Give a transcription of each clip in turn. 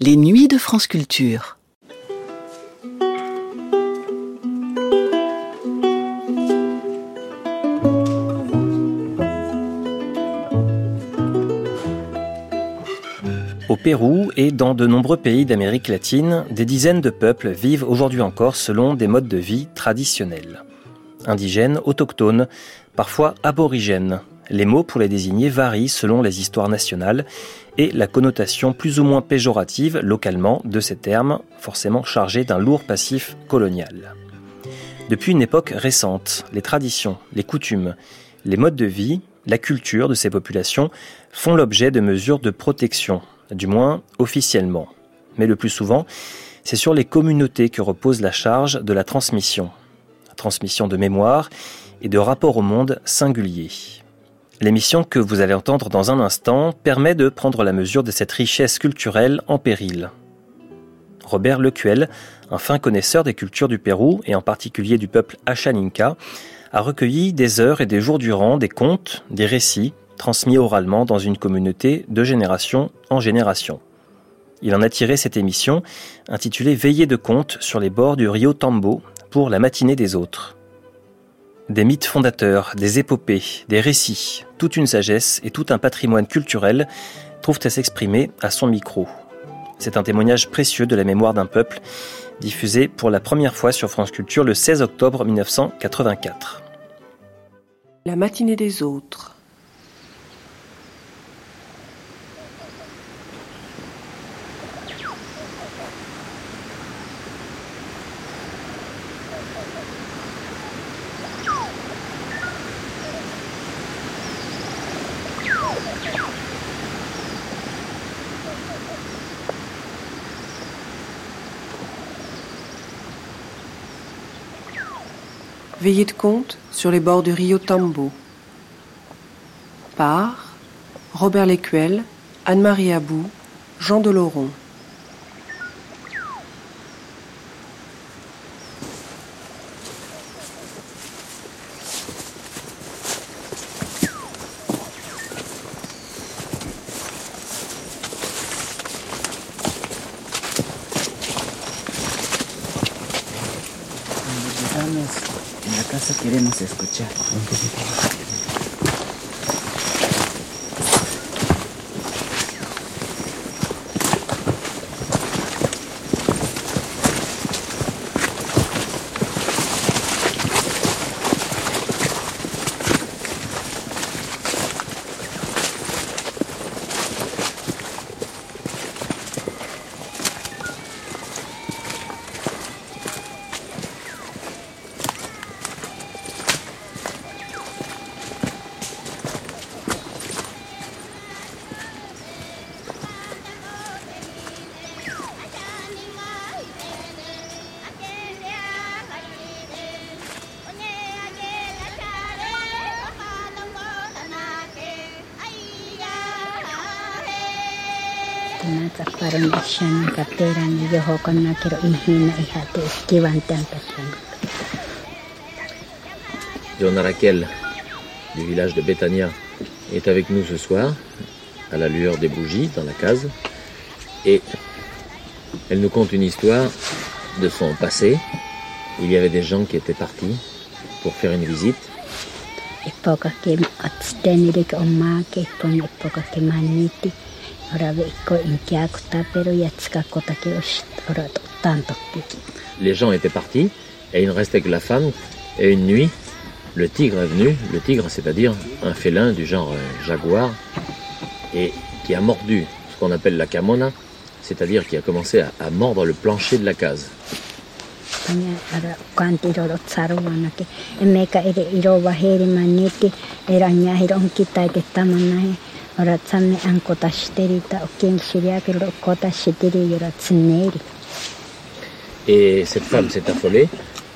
Les nuits de France Culture. Au Pérou et dans de nombreux pays d'Amérique latine, des dizaines de peuples vivent aujourd'hui encore selon des modes de vie traditionnels. Indigènes, autochtones, parfois aborigènes. Les mots pour les désigner varient selon les histoires nationales et la connotation plus ou moins péjorative localement de ces termes, forcément chargés d'un lourd passif colonial. Depuis une époque récente, les traditions, les coutumes, les modes de vie, la culture de ces populations font l'objet de mesures de protection, du moins officiellement. Mais le plus souvent, c'est sur les communautés que repose la charge de la transmission. Transmission de mémoire et de rapport au monde singulier. L'émission que vous allez entendre dans un instant permet de prendre la mesure de cette richesse culturelle en péril. Robert Lecuel, un fin connaisseur des cultures du Pérou et en particulier du peuple Achaninka, a recueilli des heures et des jours durant des contes, des récits transmis oralement dans une communauté de génération en génération. Il en a tiré cette émission intitulée Veillée de contes sur les bords du Rio Tambo pour la matinée des autres. Des mythes fondateurs, des épopées, des récits, toute une sagesse et tout un patrimoine culturel trouvent à s'exprimer à son micro. C'est un témoignage précieux de la mémoire d'un peuple, diffusé pour la première fois sur France Culture le 16 octobre 1984. La matinée des autres. Veillée de compte sur les bords du Rio Tambo. Par Robert Lécuel, Anne-Marie Abou, Jean Doloron. Ya. Johanna Raquel, du village de Betania, est avec nous ce soir, à la lueur des bougies, dans la case. Et elle nous conte une histoire de son passé. Il y avait des gens qui étaient partis pour faire une visite. Les gens étaient partis et il ne restait que la femme. Et une nuit, le tigre est venu. Le tigre, c'est-à-dire un félin du genre euh, jaguar, et qui a mordu ce qu'on appelle la camona, c'est-à-dire qui a commencé à, à mordre le plancher de la case. Et cette femme s'est affolée.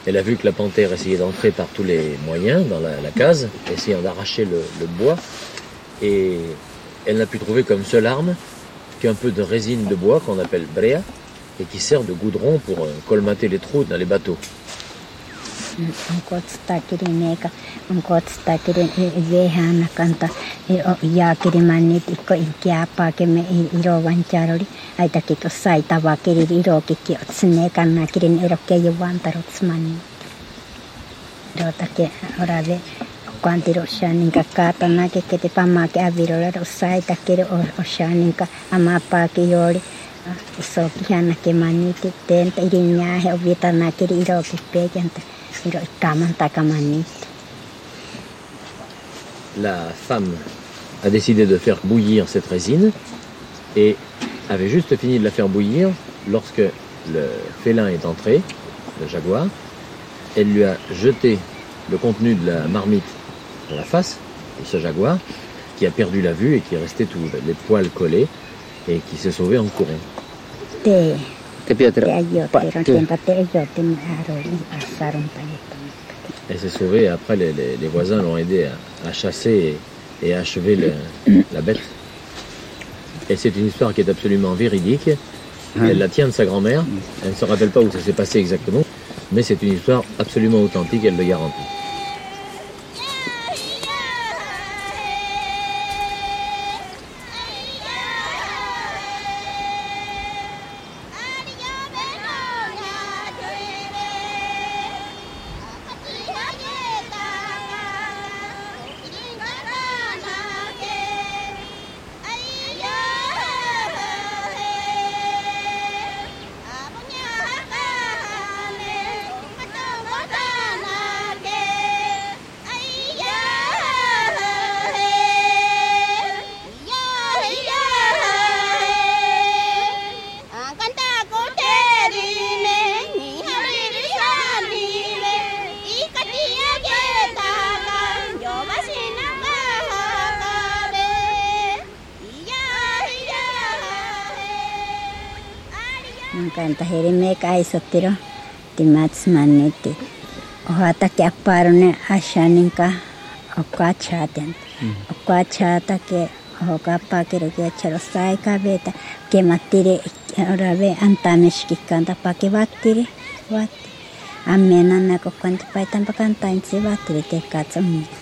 Elle a vu que la panthère essayait d'entrer par tous les moyens dans la, la case, essayant d'arracher le, le bois. Et elle n'a pu trouver comme seule arme qu'un peu de résine de bois qu'on appelle brea et qui sert de goudron pour euh, colmater les trous dans les bateaux. Nkotstakirin eikä nkotstakirin vehana kanta jaakirimän nyt ikko kiapaakemme irovan jaroli. Aitakin tuossa sai tavakirin irokikki otsinne kannakirin erokkeen juvan tarotsmanin. Rotake orave kuanti roshaaninka kaatana kekete pamaake avirola rosai takere oshaaninka amapaake jooli iso kihanake manni titteen irinjaahe ovietanakeri irokippeekenta. La femme a décidé de faire bouillir cette résine et avait juste fini de la faire bouillir lorsque le félin est entré, le jaguar. Elle lui a jeté le contenu de la marmite dans la face de ce jaguar qui a perdu la vue et qui est resté tous les poils collés et qui s'est sauvé en courant. Ayote tayeta Elle s'est sauvée et après les, les- les voisins l'ont aidé à, à chasser et, et à achever le- la bête. Et c'est une histoire qui est absolument véridique. Elle la tient de sa grand-mère. Elle ne se rappelle pas où ça s'est passé exactement. Mais c'est une histoire absolument authentique, elle le garantit. Me kaisotiro timats maniti ohata ke aparone ashaninka okka chaten. Okka chata ke oka pakiro ke charo sai ka beta ke matire orave antamesh kikanta pake vatire vatti amena na ko kanta paitan pakanta inse vatire te katsami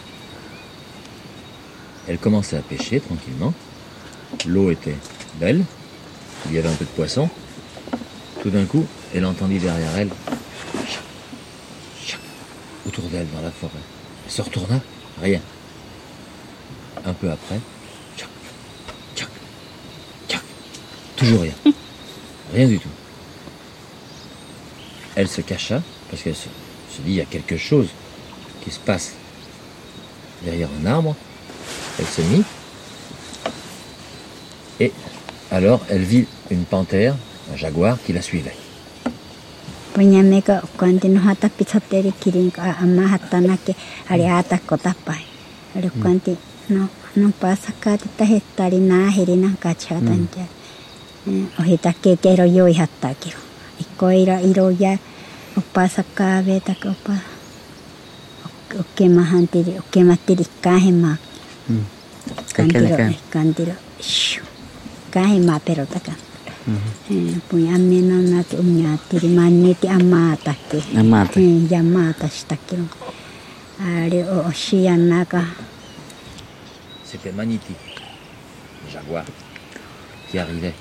Elle commençait à pêcher tranquillement. L'eau était belle, il y avait un peu de poisson. Tout d'un coup, elle entendit derrière elle, chac, chac, autour d'elle dans la forêt. Elle se retourna, rien. Un peu après, chac, chac, chac, toujours rien. Rien du tout. Elle se cacha parce qu'elle se, se dit il y a quelque chose qui se passe derrière un arbre. Elle se mit et alors elle vit une panthère, un jaguar qui la suivait. Kantiro kantiro taka amena umnya tiri amata ke Amata. O oshia naka C'était Maniti, le jaguar, qui arrivait.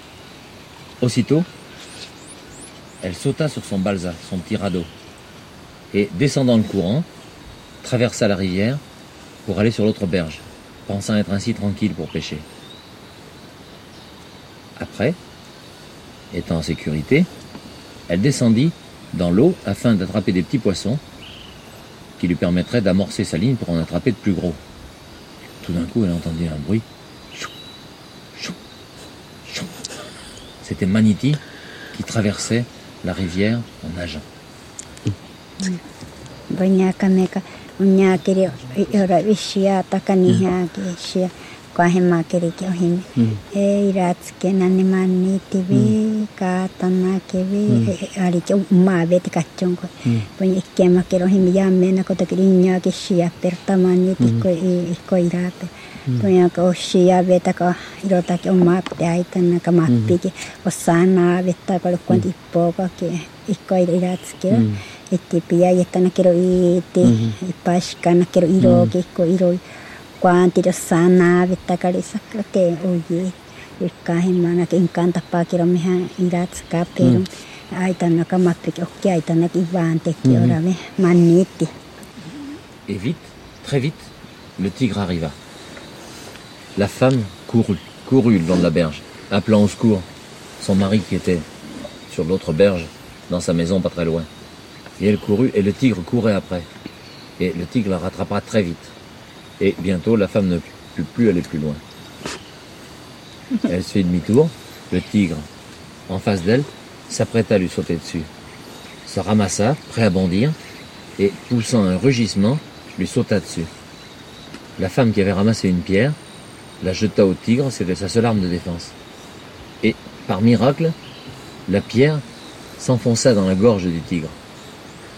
Aussitôt, elle sauta sur son balsa, son petit radeau, et descendant le courant, traversa la rivière pour aller sur l'autre berge, pensant être ainsi tranquille pour pêcher. Après, étant en sécurité, elle descendit dans l'eau afin d'attraper des petits poissons qui lui permettraient d'amorcer sa ligne pour en attraper de plus gros. Tout d'un coup, elle entendit un bruit. C'était Maniti qui traversait la rivière en nageant. Banyak meka unya kiri ora vishia takaniha ki shia kwahema kiri ki ohime. E iratsuke nani mani tivi ka tana kevi ari ki uma vete kachongo. Banyak kema kiri ohime ya mena kota kiri nya ki shia pertamani tiko iko irape. Banyak o shia vete ka irota ki uma te aitana ka mapi ki osana vete ka lukuan ipo ka ki iko iratsuke. Iro iro sana oye encanta pero me. Et vite, très vite, le tigre arriva. La femme courut, courut le long de la berge, appelant au secours son mari qui était sur l'autre berge, dans sa maison pas très loin. Et elle courut, et le tigre courait après. Et le tigre la rattrapera très vite. Et bientôt, la femme ne put plus aller plus loin. Elle se fait demi-tour, le tigre, en face d'elle, s'apprêta à lui sauter dessus. Se ramassa, prêt à bondir, et poussant un rugissement, lui sauta dessus. La femme qui avait ramassé une pierre la jeta au tigre, c'était sa seule arme de défense. Et, par miracle, la pierre s'enfonça dans la gorge du tigre.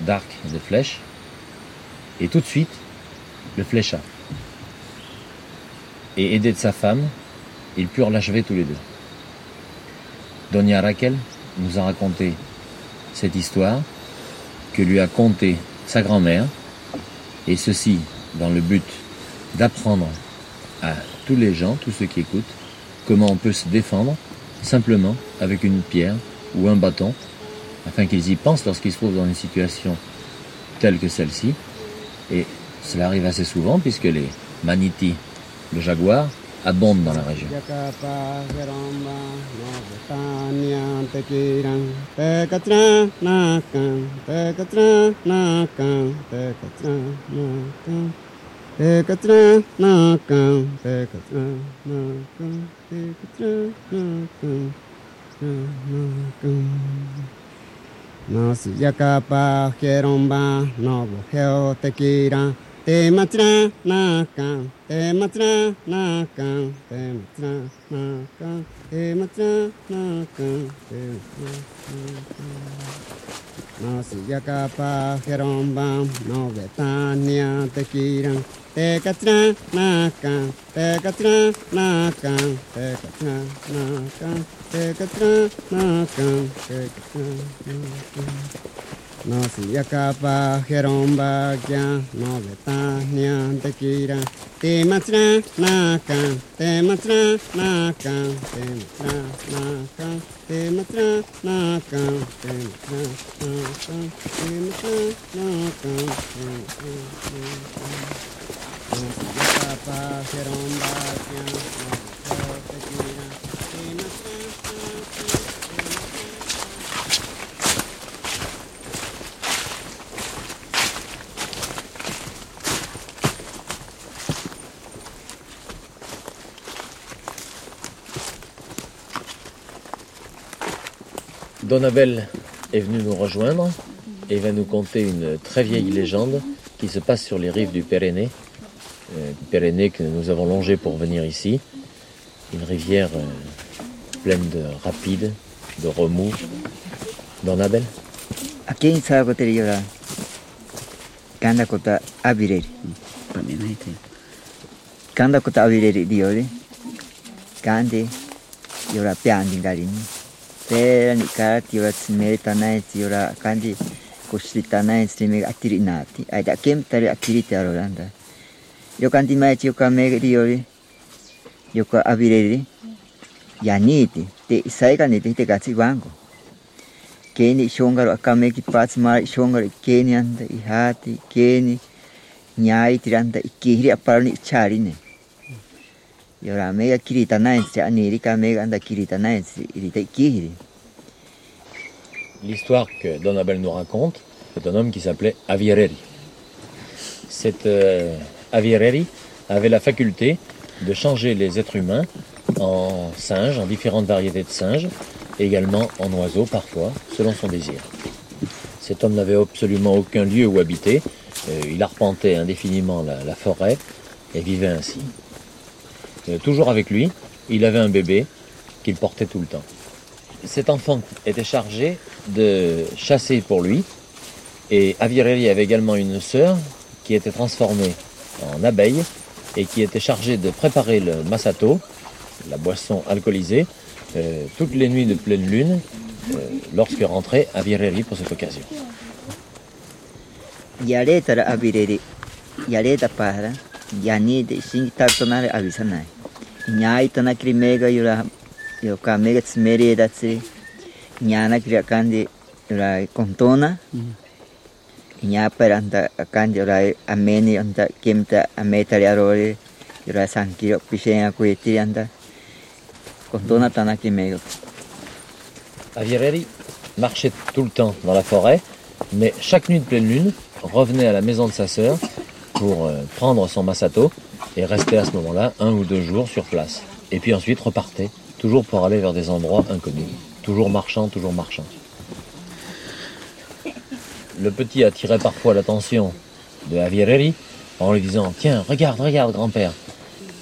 d'arcs et de flèches, et tout de suite le flécha. Et aidé de sa femme, ils purent l'achever tous les deux. Donia Raquel nous a raconté cette histoire que lui a contée sa grand-mère, et ceci dans le but d'apprendre à tous les gens, tous ceux qui écoutent, comment on peut se défendre simplement avec une pierre ou un bâton, afin qu'ils y pensent lorsqu'ils se trouvent dans une situation telle que celle-ci. Et cela arrive assez souvent puisque les manitis, le jaguar, abondent dans la région. No si yakapa keromba no heo tequila te matra na kan te matra na kan te matra na kan te matra na kan te matra na kan no si yakapa keromba no betania tequila te katra na kan te katra na kan te katra na kan te katra na kan te katra na kan no si yakapa jeromba kya no betania tequila. Te matra na kan te matra na kan te matra na kan te matra na kan te matra na kan te matra na kan te matra na kan no si yakapa jeromba kya no betania tequila te matra na kan te matra Donabel est venu nous rejoindre et va nous conter une très vieille légende qui se passe sur les rives du Pyrénées, euh, du Pyrénées que nous avons longé pour venir ici. Une rivière euh, pleine de rapides, de remous. Donabel Aquí Te nikati wa tsimere tanai tsiora kandi koshri tanai tsimere atiri nati. Ai da kem tari atiri te aroranda. Yo kandi mai tio kameri yori. Yo ka abireri. Yaniti te isaiga ni te gatsi wango. Keni shongaro akameki pats mar shongaro keni anda ihati keni nyai tiranda ikiri aparani charine. L'histoire que Don Abel nous raconte, c'est un homme qui s'appelait Aviereri. Cet euh, avait la faculté de changer les êtres humains en singes, en différentes variétés de singes, et également en oiseaux parfois, selon son désir. Cet homme n'avait absolument aucun lieu où habiter, euh, il arpentait indéfiniment la forêt et vivait ainsi. Euh, toujours avec lui, il avait un bébé qu'il portait tout le temps. Cet enfant était chargé de chasser pour lui, et Avirelli avait également une sœur qui était transformée en abeille et qui était chargée de préparer le masato, la boisson alcoolisée, euh, toutes les nuits de pleine lune, euh, lorsque rentrait Avirelli pour cette occasion. や ny ahitana kilimega io kontona mm-hmm. sankiro kontona tana marchait tout le temps dans la forêt, mais chaque nuit de pleine lune revenait à la maison de sa sœur pour euh, prendre son masato et rester à ce moment-là un ou deux jours sur place. Et puis ensuite repartait, toujours pour aller vers des endroits inconnus, toujours marchant, toujours marchant. Le petit attirait parfois l'attention de Avirelli en lui disant Tiens, regarde, regarde, grand-père.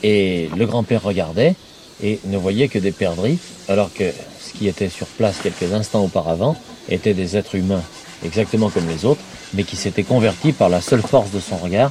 Et le grand-père regardait et ne voyait que des perdrix, alors que ce qui était sur place quelques instants auparavant étaient des êtres humains, exactement comme les autres, mais qui s'étaient convertis par la seule force de son regard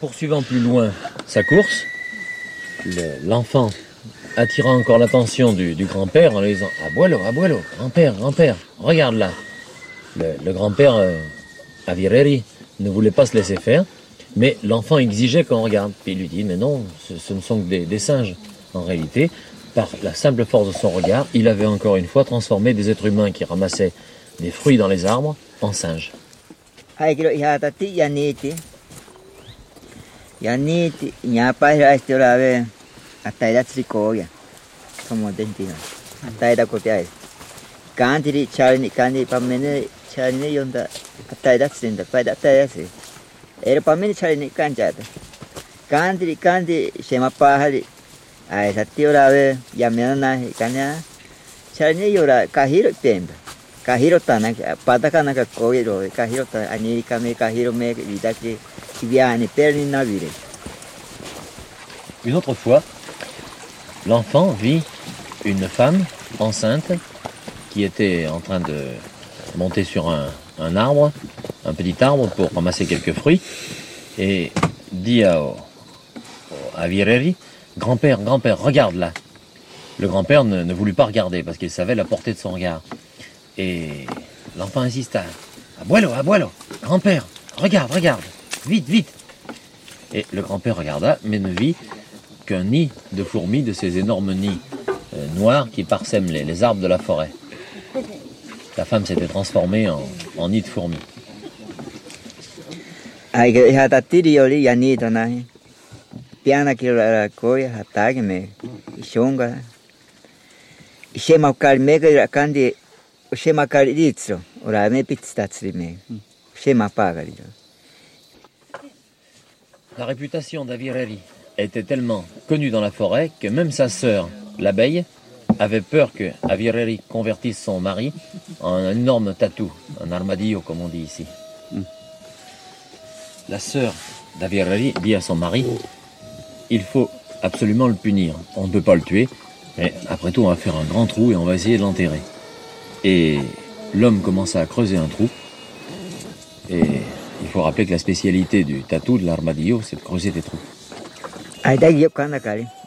poursuivant plus loin sa course l'enfant le, attirant encore l'attention du, grand-père en lui disant abuelo abuelo grand-père grand-père regarde là le, grand-père euh, Avireri ne voulait pas se laisser faire mais l'enfant exigeait qu'on regarde. Puis il lui dit Mais non, ce, ce ne sont que des, des singes. En réalité, par la simple force de son regard, il avait encore une fois transformé des êtres humains qui ramassaient des fruits dans les arbres en singes. Kandi era pamene chari ni kanjata kantiri kandi shema pahari ai sati ora ve yamena na kanya chari ne yora kahiro temba kahiro tana pada kana ka koiro kahiro ta ani kame kahiro me vidaki viani perni na vire Une autre fois, l'enfant vit une femme enceinte qui était en train de monter sur un, un arbre, un petit arbre pour ramasser quelques fruits, et dit à, à Vireri, grand-père, grand-père, regarde là. Le grand-père ne, voulut pas regarder parce qu'il savait la portée de son regard. Et l'enfant insista, abuelo, abuelo, grand-père, regarde, regarde, vite, vite. Et le grand-père regarda, mais ne vit qu'un nid de fourmis, de ces énormes nids euh, noirs qui parsèment les arbres de la forêt. La femme s'était transformée en, en nid de fourmis. La réputation d'Avireri était tellement connue dans la forêt que même sa sœur, l'abeille, avait peur que Avireri convertisse son mari en un énorme tatou, un armadillo comme on dit ici. La sœur d'Avireri dit à son mari il faut absolument le punir. On ne peut pas le tuer, mais après tout, on va faire un grand trou et on va essayer de l'enterrer. Et l'homme commença à creuser un trou. Et il faut rappeler que la spécialité du tatou, de l'armadillo, c'est de creuser des trous.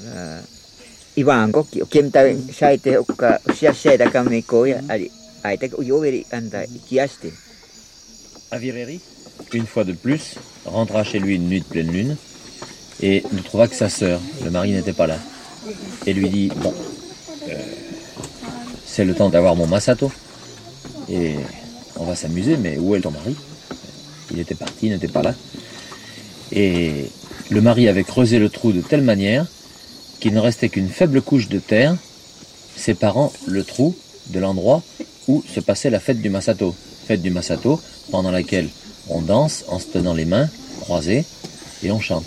Mm-hmm. Avireri une fois de plus rentra chez lui une nuit de pleine lune et ne trouva que sa sœur le mari n'était pas là. Et lui dit bon euh, c'est le temps d'avoir mon masato on va s'amuser, mais où est ton mari? Il était parti, il n'était pas là. Et le mari avait creusé le trou de telle manière qu'il ne restait qu'une faible couche de terre séparant le trou de l'endroit où se passait la fête du Masato. Fête du Masato pendant laquelle on danse en se tenant les mains croisées et on chante.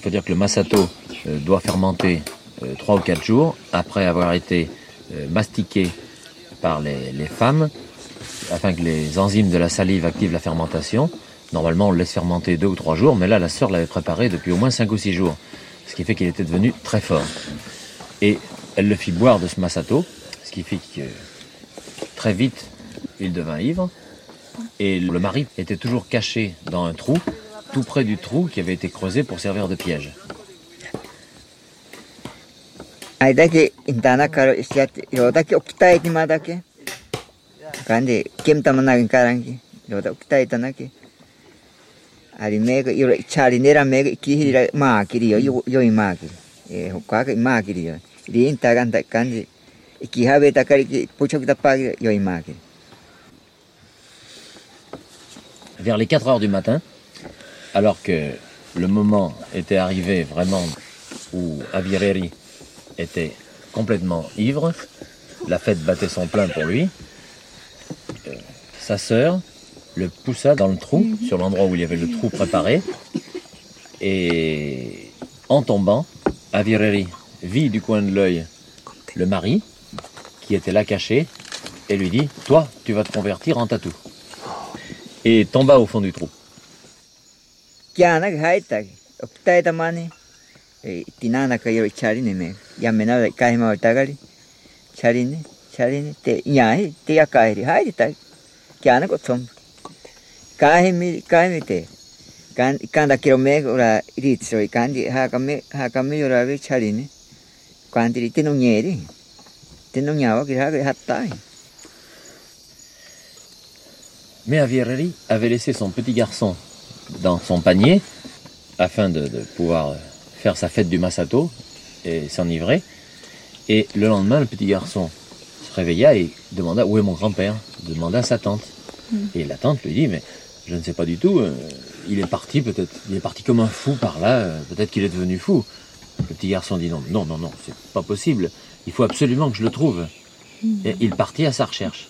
Il faut dire que le masato euh, doit fermenter euh, trois ou quatre jours après avoir été euh, mastiqué par les, femmes afin que les enzymes de la salive activent la fermentation. Normalement, on le laisse fermenter deux ou trois jours, mais là, la sœur l'avait préparé depuis au moins cinq ou six jours, ce qui fait qu'il était devenu très fort. Et elle le fit boire de ce masato, ce qui fit que très vite, il devint ivre. Et le mari était toujours caché dans un trou, tout près du trou qui avait été creusé pour servir de piège. Vers les 4 heures du matin, alors que le moment était arrivé vraiment où Avireri était complètement ivre, la fête battait son plein pour lui, euh, sa sœur le poussa dans le trou, sur l'endroit où il y avait le trou préparé, et en tombant, Avireri vit du coin de l'œil le mari, qui était là caché, et lui dit Toi, tu vas te convertir en tatou. Et tomba au fond du trou. kianak jaitak oktaita mani tinanaka yero charini me yamenara kaima watagari charini charini te ñahi te yakairi jairitak kianak otsom kahimi kahimi te kan kanda kirome ora ritso kandi hakame hakame yora ve charini kandi te no ñeri te no ñawa kira hatai Mais Avierari avait laissé son petit garçon dans son panier afin de, de pouvoir faire sa fête du Masato et s'enivrer. Et le lendemain, le petit garçon se réveilla et demanda où est mon grand-père? Demanda à sa tante. Et la tante lui dit mais je ne sais pas du tout. euh, il est parti peut-être. Il est parti comme un fou par là. euh, peut-être qu'il est devenu fou. Le petit garçon dit non, non, non, non, c'est pas possible. Il faut absolument que je le trouve. Et il partit à sa recherche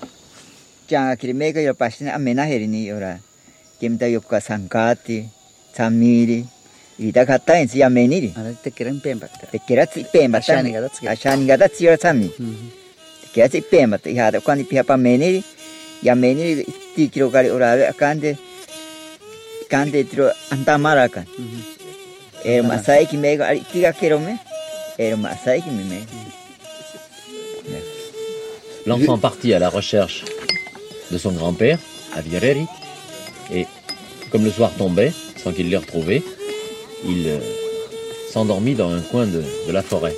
tsamiri yameniri. Tekera L'enfant partit à la recherche de son grand-père, à et comme le soir tombait, sans qu'il l'ait retrouvé, il euh, s'endormit dans un coin de, la forêt.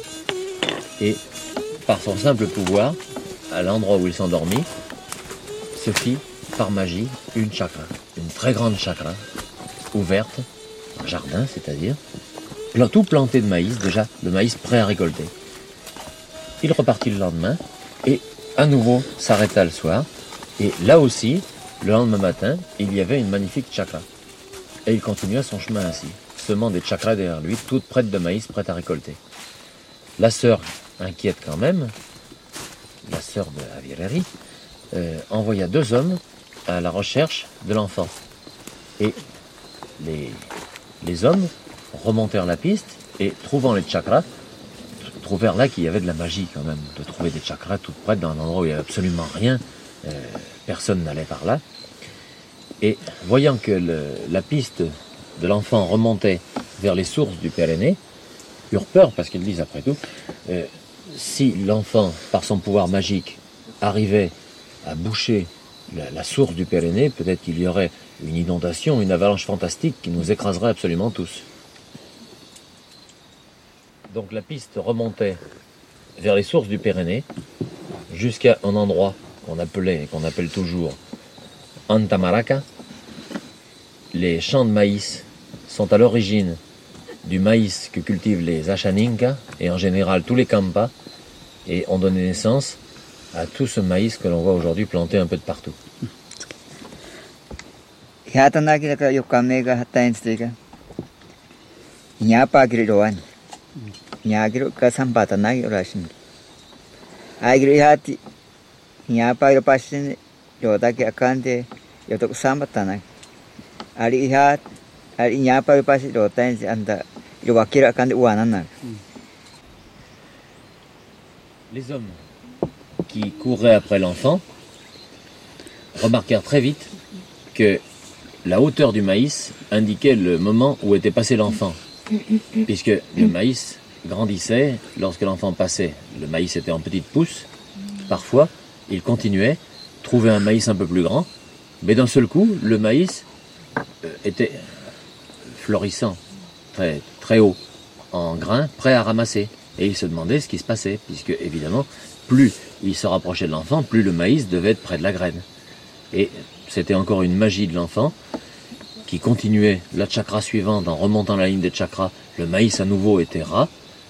Et par son simple pouvoir, à l'endroit où il s'endormit, se fit par magie une chakra, une très grande chakra, ouverte, un jardin c'est-à-dire, tout planté de maïs déjà, le maïs prêt à récolter. Il repartit le lendemain et à nouveau s'arrêta le soir. Et là aussi, le lendemain matin, il y avait une magnifique chakra. Et il continua son chemin ainsi, semant des chakras derrière lui, toutes prêtes de maïs, prêtes à récolter. La sœur, inquiète quand même, la sœur de Avireri, euh, envoya deux hommes à la recherche de l'enfant. Et les, hommes remontèrent la piste et, trouvant les chakras, trouvèrent là qu'il y avait de la magie quand même, de trouver des chakras toutes prêtes dans un endroit où il n'y avait absolument rien, euh, personne n'allait par là. Et voyant que la piste de l'enfant remontait vers les sources du Pyrénées, eurent peur parce qu'ils disent après tout, euh, si l'enfant, par son pouvoir magique, arrivait à boucher la, la source du Pyrénées, peut-être qu'il y aurait une inondation, une avalanche fantastique qui nous écraserait absolument tous. Donc la piste remontait vers les sources du Pyrénées jusqu'à un endroit qu'on appelait et qu'on appelle toujours Antamaraca. Les champs de maïs sont à l'origine du maïs que cultivent les Achaninka et en général tous les Kampa et ont donné naissance à tout ce maïs que l'on voit aujourd'hui planté un peu de partout. Uanana. Les hommes qui couraient après l'enfant remarquèrent très vite que la hauteur du maïs indiquait le moment où était passé l'enfant. Puisque le maïs grandissait lorsque l'enfant passait. Le maïs était en petites pousses. Parfois, il continuait, trouvait un maïs un peu plus grand, mais d'un seul coup, le maïs était florissant, très, haut, en grains, prêt à ramasser. Et il se demandait ce qui se passait, puisque évidemment, plus il se rapprochait de l'enfant, plus le maïs devait être près de la graine. Et c'était encore une magie de l'enfant qui continuait la chakra suivante en remontant la ligne des chakras. Le maïs à nouveau était ras,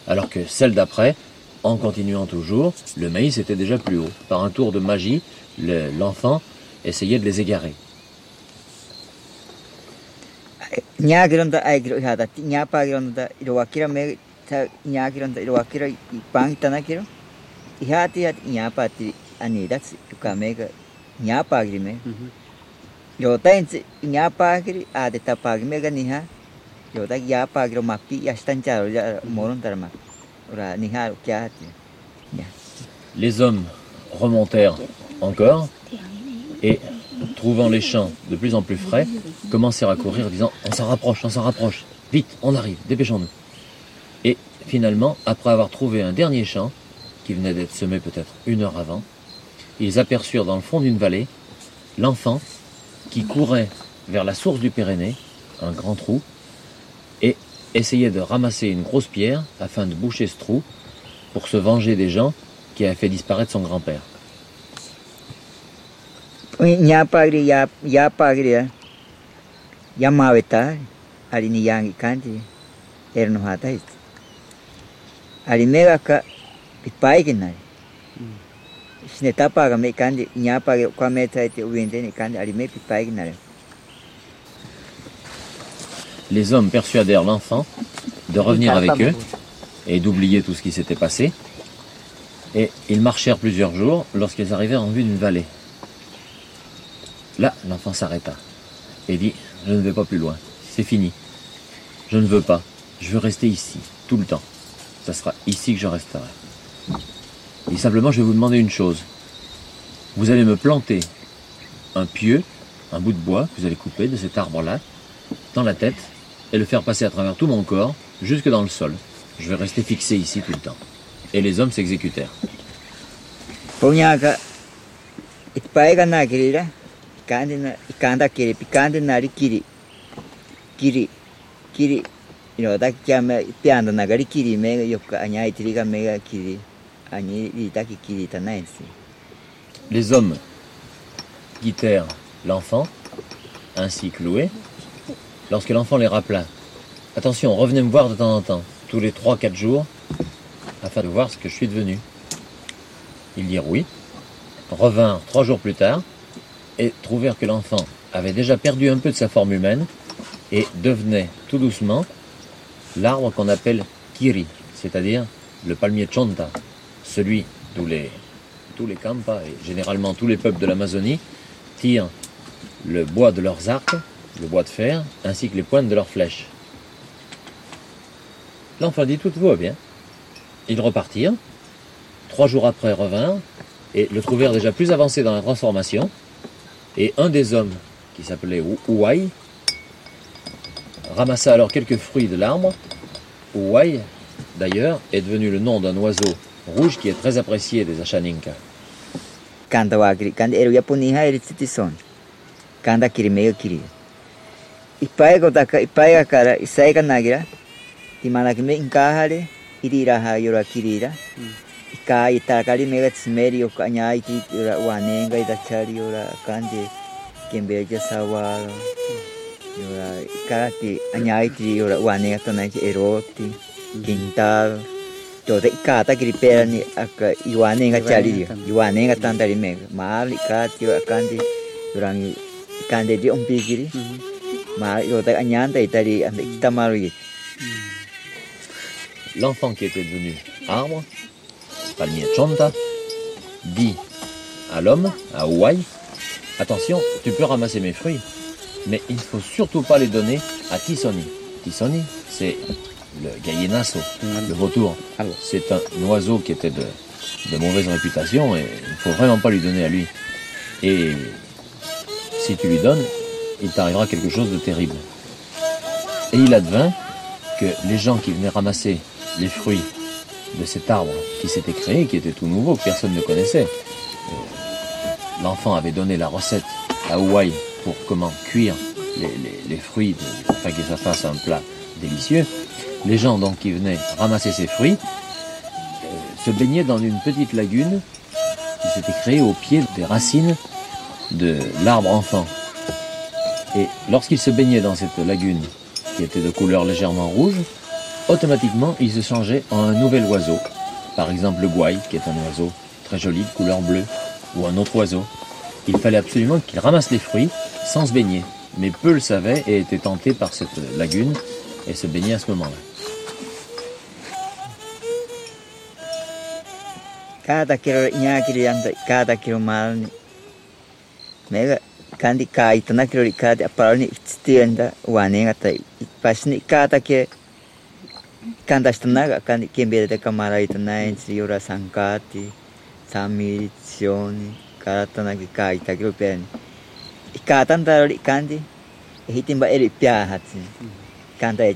alors que celle d'après, en continuant toujours, le maïs était déjà plus haut. Par un tour de magie, le- l'enfant essayait de les égarer. Me me. Mapi. Ora. Les hommes remontèrent encore et, trouvant les champs de plus en plus frais, commencèrent à courir disant On s'en rapproche, on s'en rapproche, vite, on arrive, dépêchons-nous. Et finalement, après avoir trouvé un dernier champ, qui venait d'être semé peut-être une heure avant, ils aperçurent dans le fond d'une vallée l'enfant qui courait vers la source du Pyrénées, un grand trou, et essayait de ramasser une grosse pierre afin de boucher ce trou pour se venger des gens qui avaient fait disparaître son grand-père. Ari. Ari kandi kandi ari me. Les hommes persuadèrent l'enfant de revenir avec eux et d'oublier tout ce qui s'était passé. Et ils marchèrent plusieurs jours lorsqu'ils arrivèrent en vue d'une vallée. Là, l'enfant s'arrêta et dit Je ne vais pas plus loin, c'est fini. Je ne veux pas, je veux rester ici, tout le temps. Ça sera ici que je resterai. Et simplement, je vais vous demander une chose. Vous allez me planter un pieu, un bout de bois que vous allez couper de cet arbre-là, dans la tête et le faire passer à travers tout mon corps jusque dans le sol. je vais rester fixé ici tout le temps. Et les hommes s'exécutèrent kandi na nari kiri kiri kiri kiri yoka kiri Les hommes guitèrent l'enfant, ainsi cloué, lorsque l'enfant les rappela. Attention, revenez me voir de temps en temps, tous les 3-4 jours, afin de voir ce que je suis devenu. Ils dirent oui, revinrent trois jours plus tard, et trouvèrent que l'enfant avait déjà perdu un peu de sa forme humaine, et devenait tout doucement l'arbre qu'on appelle Kiri, c'est-à-dire le palmier Chonta, celui d'où les, tous les Kampa et généralement tous les peuples de l'Amazonie tirent le bois de leurs arcs, le bois de fer, ainsi que les pointes de leurs flèches. L'enfant dit tout va bien. Ils repartirent. Trois jours après revinrent et le trouvèrent déjà plus avancé dans la transformation. Et un des hommes, qui s'appelait Ou- Ouai, ramassa alors quelques fruits de l'arbre. Ouai, d'ailleurs, est devenu le nom d'un oiseau rouge qui est très apprécié des Achaninka. か ika ikaitakari mega tsimeri okanyaiti ora wanenga idachari ora kande kembeja jasawa ora ikati anyaiti ora wanenga tonai eroti kintal. Ika ikata kiri perani aka iwanenga chari iwanenga tandari mega mal ikati ura kande urangi kande di ompigiri ma ora anyanta itari ambe kitamaru ye L'enfant qui était devenu arbre, palmier Chonta, dit à l'homme, à Ouai, attention, tu peux ramasser mes fruits, mais il ne faut surtout pas les donner à Tisoni. Tisoni, c'est le gallinazo, le vautour. C'est un oiseau qui était de, de mauvaise réputation et il ne faut vraiment pas lui donner à lui. Et si tu lui donnes, il t'arrivera quelque chose de terrible. Et il advint que les gens qui venaient ramasser les fruits de cet arbre qui s'était créé, qui était tout nouveau, que personne ne connaissait, euh, l'enfant avait donné la recette à Hawaï pour comment cuire les, fruits de- afin que ça fasse un plat délicieux. Les gens donc qui venaient ramasser ces fruits euh, se baignaient dans une petite lagune qui s'était créée au pied des racines de l'arbre enfant. Et lorsqu'ils se baignaient dans cette lagune, qui était de couleur légèrement rouge, automatiquement ils se changeaient en un nouvel oiseau. Par exemple le gouaille, qui est un oiseau très joli de couleur bleue, ou un autre oiseau. Il fallait absolument qu'ils ramassent les fruits sans se baigner. Mais peu le savaient et étaient tentés par cette lagune et se baignaient à ce moment-là. Kada kiro nya kiri anda kada kiro mal ni. Mega kandi ka itana kiro kada apal ni itsti anda wane nga tai pas ni kada ke kanda stana kandi kembele de kamara itana entri ora sankati samirizioni karatana ki ka ita kiro pen. Ikata anda ri kandi hitimba eri pia hatsi. Kanda e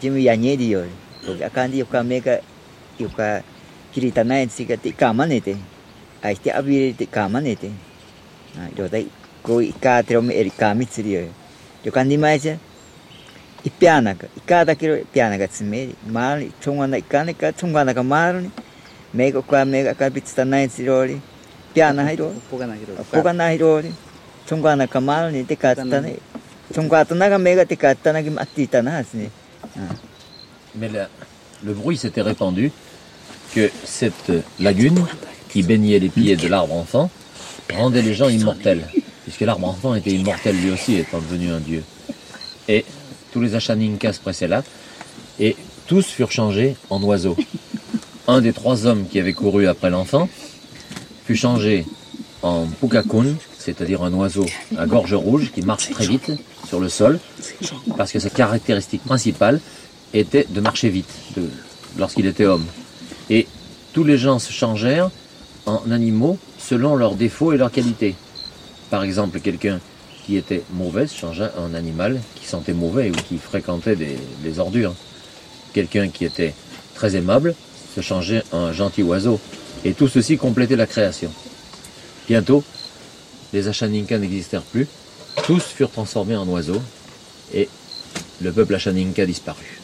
Mais la- le bruit s'était répandu que cette lagune qui baignait les pieds de l'arbre enfant rendait les gens immortels, puisque l'arbre enfant était immortel lui aussi étant devenu un dieu. Et tous les Achaninkas se pressaient là, et tous furent changés en oiseaux. Un des trois hommes qui avait couru après l'enfant fut changé en Pukakun, c'est-à-dire un oiseau à gorge rouge qui marche très vite sur le sol, parce que sa caractéristique principale était de marcher vite lorsqu'il était homme. Et tous les gens se changèrent en animaux selon leurs défauts et leurs qualités. Par exemple, quelqu'un qui était mauvaise changea en animal qui sentait mauvais ou qui fréquentait des, ordures. Quelqu'un qui était très aimable se changeait en gentil oiseau, et tout ceci complétait la création. Bientôt, les Achaninka n'existèrent plus, tous furent transformés en oiseaux, et le peuple Achaninka disparut.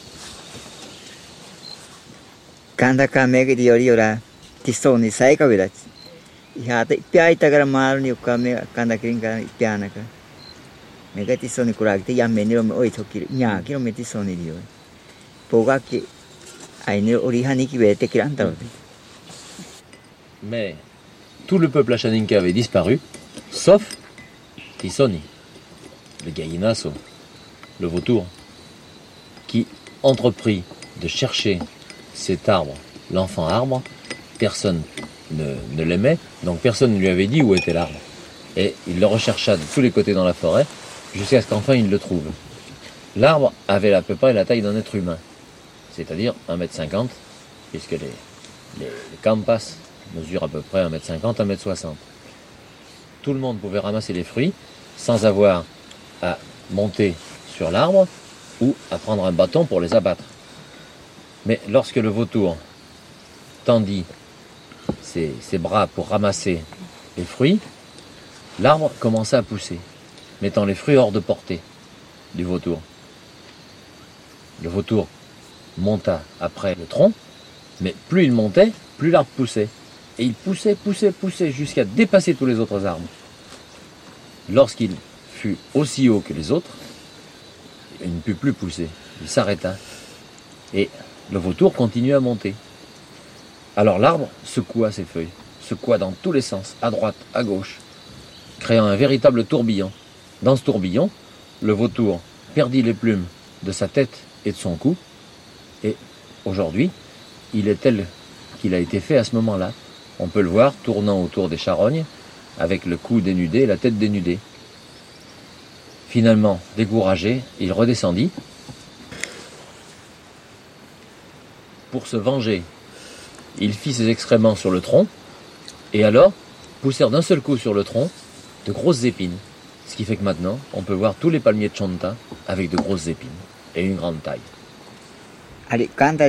Hmm. Hmm. Mais tout le peuple achaninka avait disparu, sauf Tissoni, le gallinasso, le vautour, qui entreprit de chercher cet arbre, l'enfant arbre. Personne ne l'aimait, donc personne ne lui avait dit où était l'arbre. Et il le rechercha de tous les côtés dans la forêt, jusqu'à ce qu'enfin il le trouve. L'arbre avait à peu près la taille d'un être humain, c'est-à-dire 1m50, puisque les, campas mesurent à peu près 1m50, 1m60. Tout le monde pouvait ramasser les fruits sans avoir à monter sur l'arbre ou à prendre un bâton pour les abattre. Mais lorsque le vautour tendit ses, ses bras pour ramasser les fruits, l'arbre commença à pousser, mettant les fruits hors de portée du vautour. Le vautour monta après le tronc, mais plus il montait, plus l'arbre poussait. Et il poussait, poussait, poussait jusqu'à dépasser tous les autres arbres. Lorsqu'il fut aussi haut que les autres, il ne put plus pousser. Il s'arrêta. Et le vautour continua à monter. Alors l'arbre secoua ses feuilles, secoua dans tous les sens, à droite, à gauche, créant un véritable tourbillon. Dans ce tourbillon, le vautour perdit les plumes de sa tête et de son cou, et aujourd'hui, il est tel qu'il a été fait à ce moment-là. On peut le voir tournant autour des charognes, avec le cou dénudé et la tête dénudée. Finalement, découragé, il redescendit. Pour se venger, il fit ses excréments sur le tronc, et alors poussèrent d'un seul coup sur le tronc de grosses épines. Ce qui fait que maintenant, on peut voir tous les palmiers de Chonta avec de grosses épines et une grande taille. Allez, quand on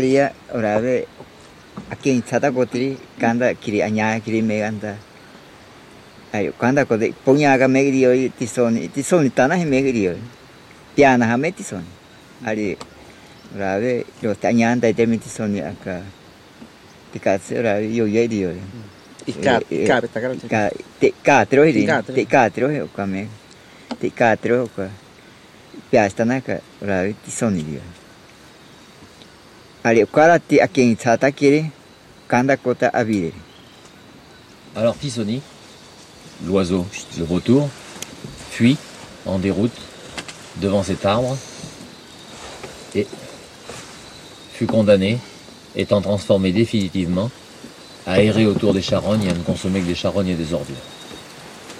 alors Pisoni, l'oiseau, le retour, fuit en déroute devant cet arbre et fut condamné, étant transformé définitivement, à errer autour des charognes et à ne consommer que des charognes et des ordures.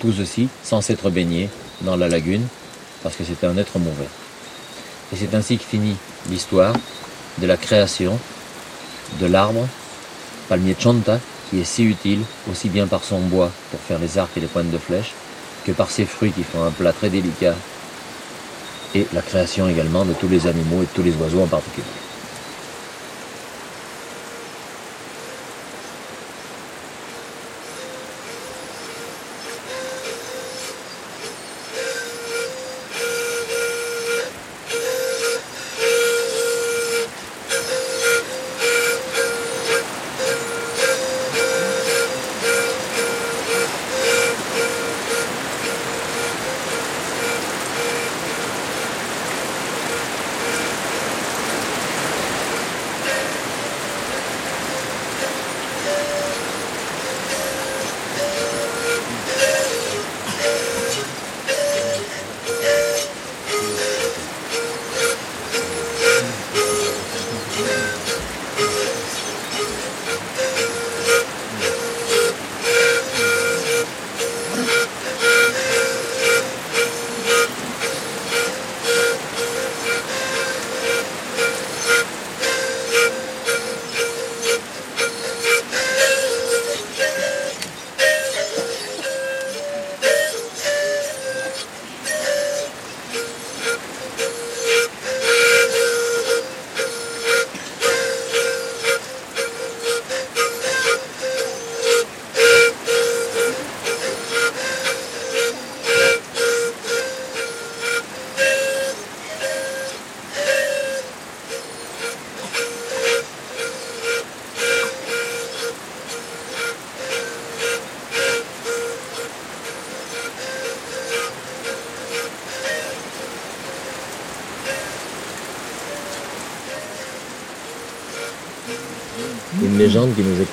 Tout ceci sans s'être baigné dans la lagune, parce que c'était un être mauvais. Et c'est ainsi que finit l'histoire de la création de l'arbre palmier chonta, qui est si utile, aussi bien par son bois pour faire les arcs et les pointes de flèches, que par ses fruits qui font un plat très délicat, et la création également de tous les animaux et de tous les oiseaux en particulier.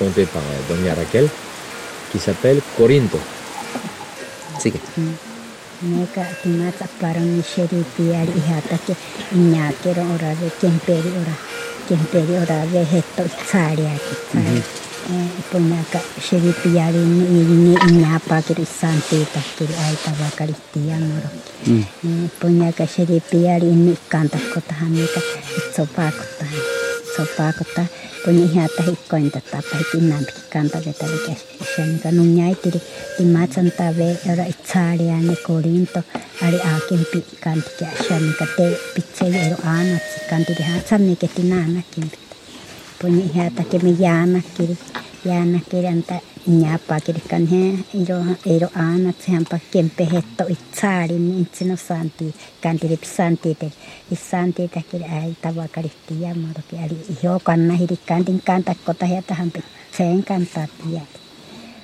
Légende qui nous est contée par euh, Doña Raquel, qui s'appelle Corinto. Sige. Meka timatsa paroni sheripi ari ihatake inyakero orave kemperi ora kemperi orave hetto tsari aki tsari. Punyaka sheripi ari ni ini inyapa kiri santi takiri aita bakari tiamoro. Punyaka sheripi ari ini kanta kota hamika itsopa kota. Sopa kota punya ihata hikointa tapa hikinampi kanta beta bika shanika nunyai tiri timatsan tabe ora itsari ane korinto ari akimpi kanti kia shanika te pitse ero anatsi kanti di hatsami ke tinana kimpi punya ihata ke me yana kiri yana kiri anta nyapa kiri kan he iro iro anatsi hampa kempe hetto itsari ni intsino santi kanti di pisanti te isanti te kiri ai tabakari tia moro ki ari iho kanna hiri kanti kanta kota heta hampi sen kanta tia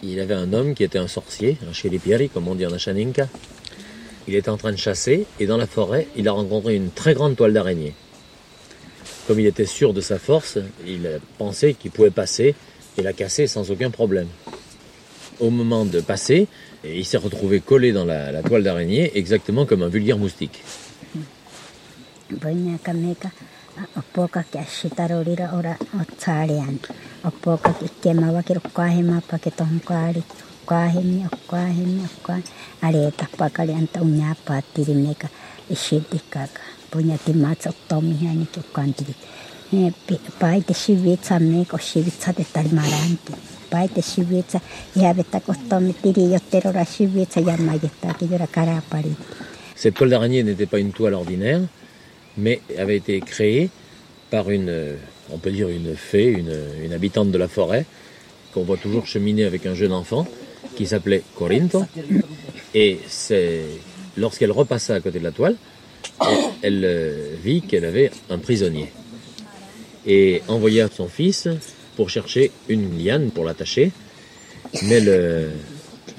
Il avait un homme qui était un sorcier, un chelipieri, comme on dit en Achaninka. Il était en train de chasser et dans la forêt, il a rencontré une très grande toile d'araignée. Comme il était sûr de sa force, il pensait qu'il pouvait passer et la casser sans aucun problème. Au moment de passer, il s'est retrouvé collé dans la toile d'araignée exactement comme un vulgaire moustique. Cette toile d'araignée n'était pas une toile ordinaire, mais avait été créée par une, on peut dire une fée, une, habitante de la forêt, qu'on voit toujours cheminer avec un jeune enfant, qui s'appelait Corinto. Et c'est lorsqu'elle repassa à côté de la toile, elle vit qu'elle avait un prisonnier. Et envoya son fils pour chercher une liane pour l'attacher, mais le,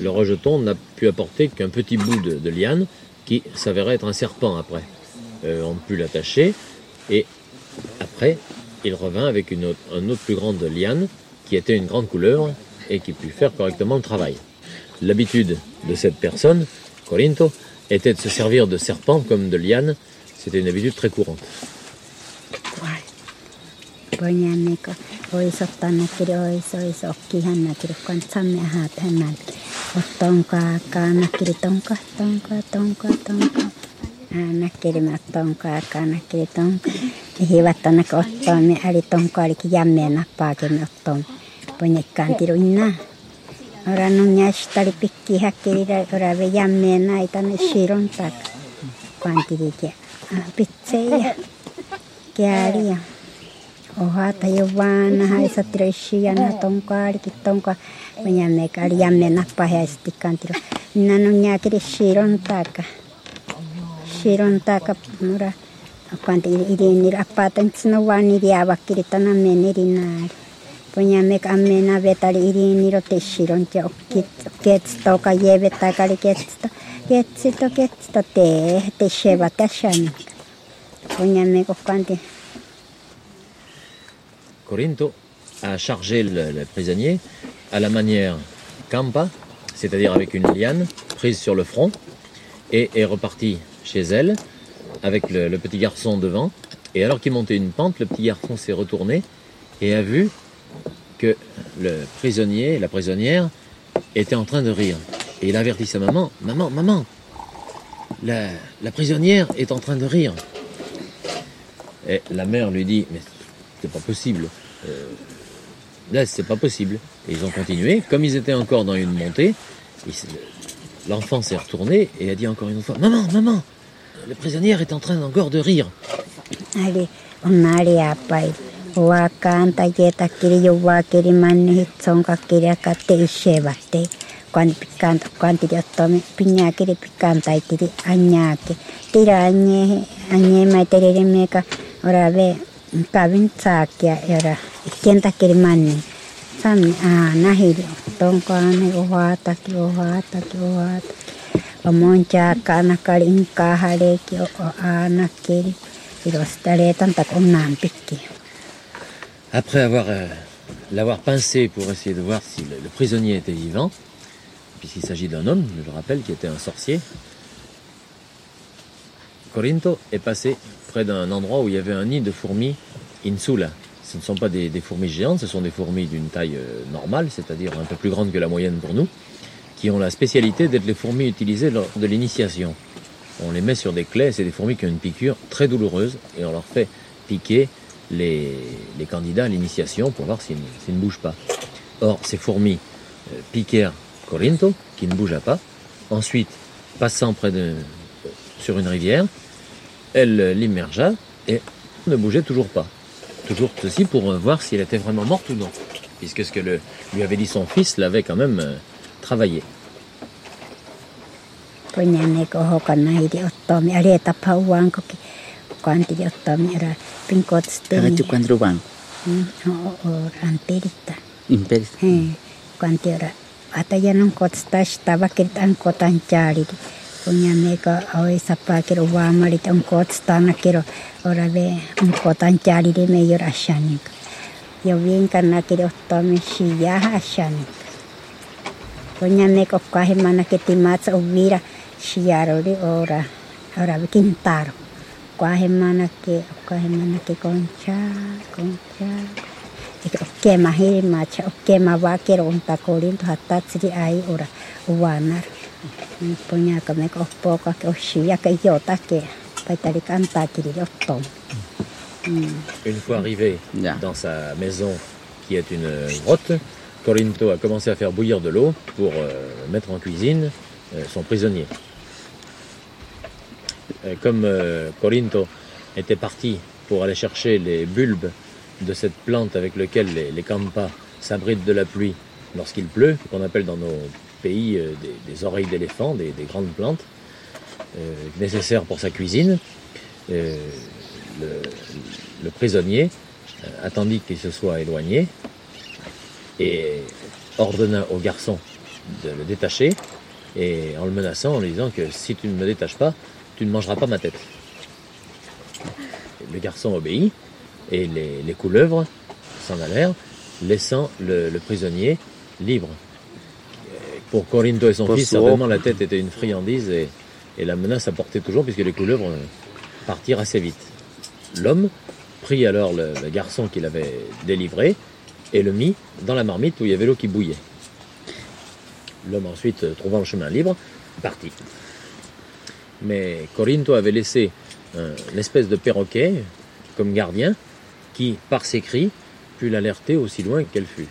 rejeton n'a pu apporter qu'un petit bout de, liane qui s'avérait être un serpent après. Euh, on put l'attacher et après il revint avec une autre, autre plus grande liane qui était une grande couleuvre et qui put faire correctement le travail. L'habitude de cette personne, Corinto, était de se servir de serpents comme de lianes. C'était une habitude très courante. بنيان نيكو ويسو تنكري ويسو يسو كيها نكري كون تسمي هاب همان وطنكا كا نكري تنكا تنكا تنكا تنكا näkkeli mä tonkaan, me äli tonkaan, olikin jämmeen nappaakin me ottoon. Ponjekkaan tiruinna. Ora nun jästä oli pikki häkkeli, ora ve ne shiron tak. Oha ta yoba na hai sa treshi ya na tongka ari kitongka menyame kari yame na pahe istikan tiro nanu nyakiri shiron taka shiron taka mura kwante irinir apata ntsi no wani riaba kiritana menerinari puñame amena betari iriniro te shiron te oketsto ka yebe takari ketsto ketsto ketsto te te sheba te shani puñame kwante Corinto a chargé le, prisonnier à la manière campa, c'est-à-dire avec une liane prise sur le front, et est reparti chez elle avec le, le petit garçon devant. Et alors qu'il montait une pente, le petit garçon s'est retourné et a vu que le prisonnier, la prisonnière, était en train de rire. Et il avertit sa maman, maman, maman, la, la prisonnière est en train de rire. Et la mère lui dit, mais c'est pas possible. Euh, là, c'est pas possible. Et ils ont continué. Comme ils étaient encore dans une montée, l'enfant s'est retourné et a dit encore une fois Maman, maman, la prisonnière est en train encore de rire. Mai terere meka ora ve kavin tsakia ora kenta kiri mani sami a nahiri tonko ane ohata ki ohata ki ohata omoncha kana kali inka hare ki ana kiri Irosta tantaonnaan pikki. Après avoir euh, l'avoir pincé pour essayer de voir si le, le prisonnier était vivant, puisqu'il s'agit d'un homme, je le rappelle, qui était un sorcier. Corinto est passé près d'un endroit où il y avait un nid de fourmis insula. Ce ne sont pas des, fourmis géantes, ce sont des fourmis d'une taille euh, normale, c'est-à-dire un peu plus grande que la moyenne pour nous, qui ont la spécialité d'être les fourmis utilisées lors de l'initiation. On les met sur des clés, c'est des fourmis qui ont une piqûre très douloureuse, et on leur fait piquer les, candidats à l'initiation pour voir s'ils ne, bougent pas. Or, ces fourmis euh, piquèrent Corinto, qui ne bougea pas. Ensuite, passant près de, sur une rivière, elle euh, l'immergea et ne bougeait toujours pas. Toujours ceci pour euh, voir si elle était vraiment morte ou non. Puisque ce que le, lui avait dit son fils l'avait quand même euh, travaillé. Kotan. Punya meka oi sapa kiro wamari tan kot stana kiro ora be an kotan chari di me yor ashanik. Yo bien karena kiro ottomi shiya ashanik. Punya meka kahe mana kitimatsa uvira shiarori ora ora vikintaro. Kahe mana ke kahe mana ke concha concha. Ika oke mahiri macha oke mawakero unta korinto hatatsiri ai ora uwanar. Oshia paitari ottom. Une fois arrivé dans sa maison, qui est une grotte, Corinto a commencé à faire bouillir de l'eau pour euh, mettre en cuisine euh, son prisonnier. Euh, comme euh, Corinto était parti pour aller chercher les bulbes de cette plante avec lequel les, les campas s'abritent de la pluie lorsqu'il pleut, qu'on appelle dans nos pays euh, des, oreilles d'éléphant, des, des grandes plantes, euh, nécessaires pour sa cuisine, euh, le, prisonnier attendit qu'il se soit éloigné et ordonna au garçon de le détacher et en le menaçant en lui disant que si tu ne me détaches pas, tu ne mangeras pas ma tête. Le garçon obéit et les, couleuvres s'en allèrent, laissant le prisonnier libre. Pour Corinto et son fils, certainement la tête était une friandise et, et la menace apportait toujours puisque les couleuvres euh, partirent assez vite. L'homme prit alors le, le garçon qu'il avait délivré et le mit dans la marmite où il y avait l'eau qui bouillait. L'homme ensuite, euh, trouvant le chemin libre, partit. Mais Corinto avait laissé un- une espèce de perroquet comme gardien qui, par ses cris, put l'alerter aussi loin qu'elle fut.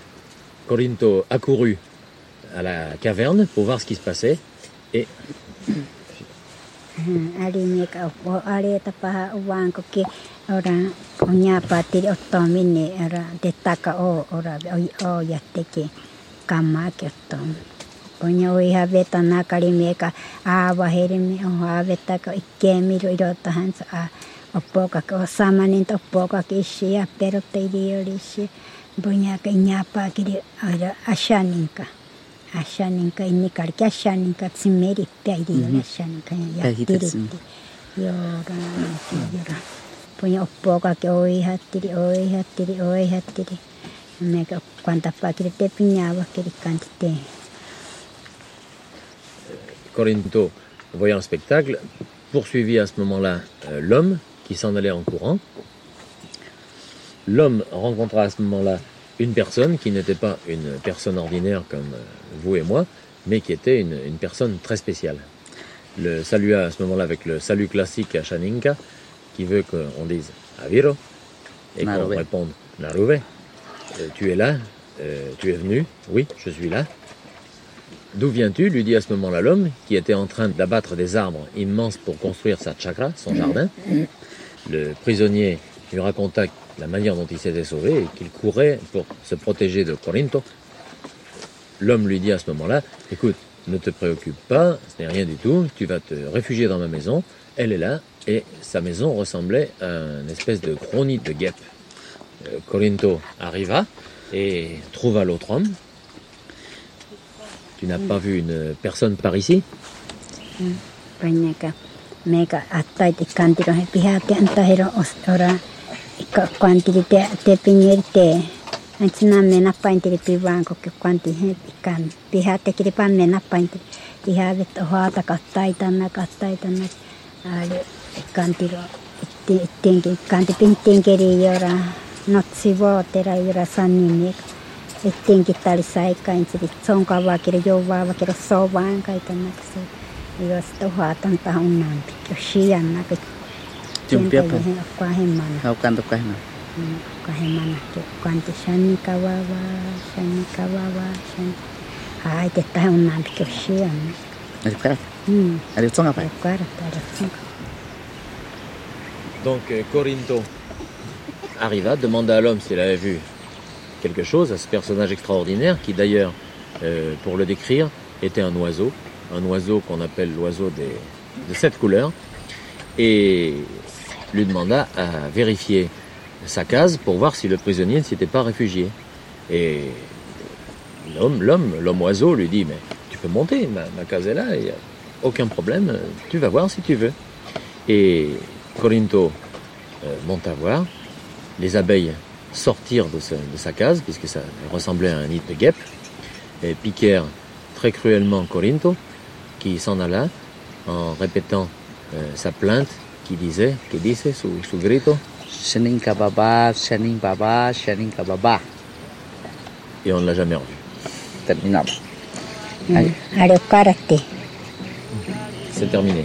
Corinto accourut à la caverne pour voir ce qui se passait. Et ko te. Corinto, voyant le spectacle, poursuivit à ce moment-là euh, l'homme qui s'en allait en courant. L'homme rencontra à ce moment-là une personne qui n'était pas une personne ordinaire comme euh, vous et moi, mais qui était une, une personne très spéciale. Le salua à ce moment-là avec le salut classique à Shaninka, qui veut qu'on dise Aviro, et qu'on réponde Naruve. Euh, tu es là, Euh, tu es venu, oui, je suis là. D'où viens-tu lui dit à ce moment-là l'homme, qui était en train d'abattre des arbres immenses pour construire sa chakra, son jardin. Le prisonnier lui raconta la manière dont il s'était sauvé et qu'il courait pour se protéger de Corinto. L'homme lui dit à ce moment-là, écoute, ne te préoccupe pas, ce n'est rien du tout, tu vas te réfugier dans ma maison, elle est là, et sa maison ressemblait à une espèce de nid de guêpe. Euh, Corinto arriva et trouva l'autre homme. Tu n'as pas vu une personne par ici? Antina me na pante de pivan ko ke kwanti he pikan. Piha te kiri pan me na pante. Piha de to hata ka taita na ka taita na. Ale kanti ro. Tenke kanti pin tenke ri yora. No tsi wo te ra san ni me. E tenke tali sai ka inti de tsonka wa kiri yo wa wa kiri so wa an ka ita na kse. Yo si to hata ta unan. Kyo shi an na ke. Tiumpia pa. Kwa hemana. Kwa hemana. Kahemana ke kwanti shani kawawa shani kawawa shani ai te tahe un nampi ke shian Ari karat. hmm Ari tsonga pa. ai kwara tara tsunga Donc euh, Corinto arriva, demanda à l'homme s'il avait vu quelque chose, à ce personnage extraordinaire qui d'ailleurs, euh, pour le décrire, était un oiseau, un oiseau qu'on appelle l'oiseau des, de sept couleurs, et lui demanda à vérifier sa case pour voir si le prisonnier ne s'était pas réfugié. Et l'homme, l'homme, l'homme oiseau lui dit, mais tu peux monter, ma, ma case est là, a aucun problème, tu vas voir si tu veux. Et Corinto euh, monte à voir. Les abeilles sortirent de, de sa case, puisque ça ressemblait à un nid de guêpe, et piquèrent très cruellement Corinto, qui s'en alla en répétant euh, sa plainte qui disait, qui disait su, su grito, Shening ka baba, shening baba, shening ka baba. et on ne l'a jamais revu. Terminaba. ari karate C'est terminé.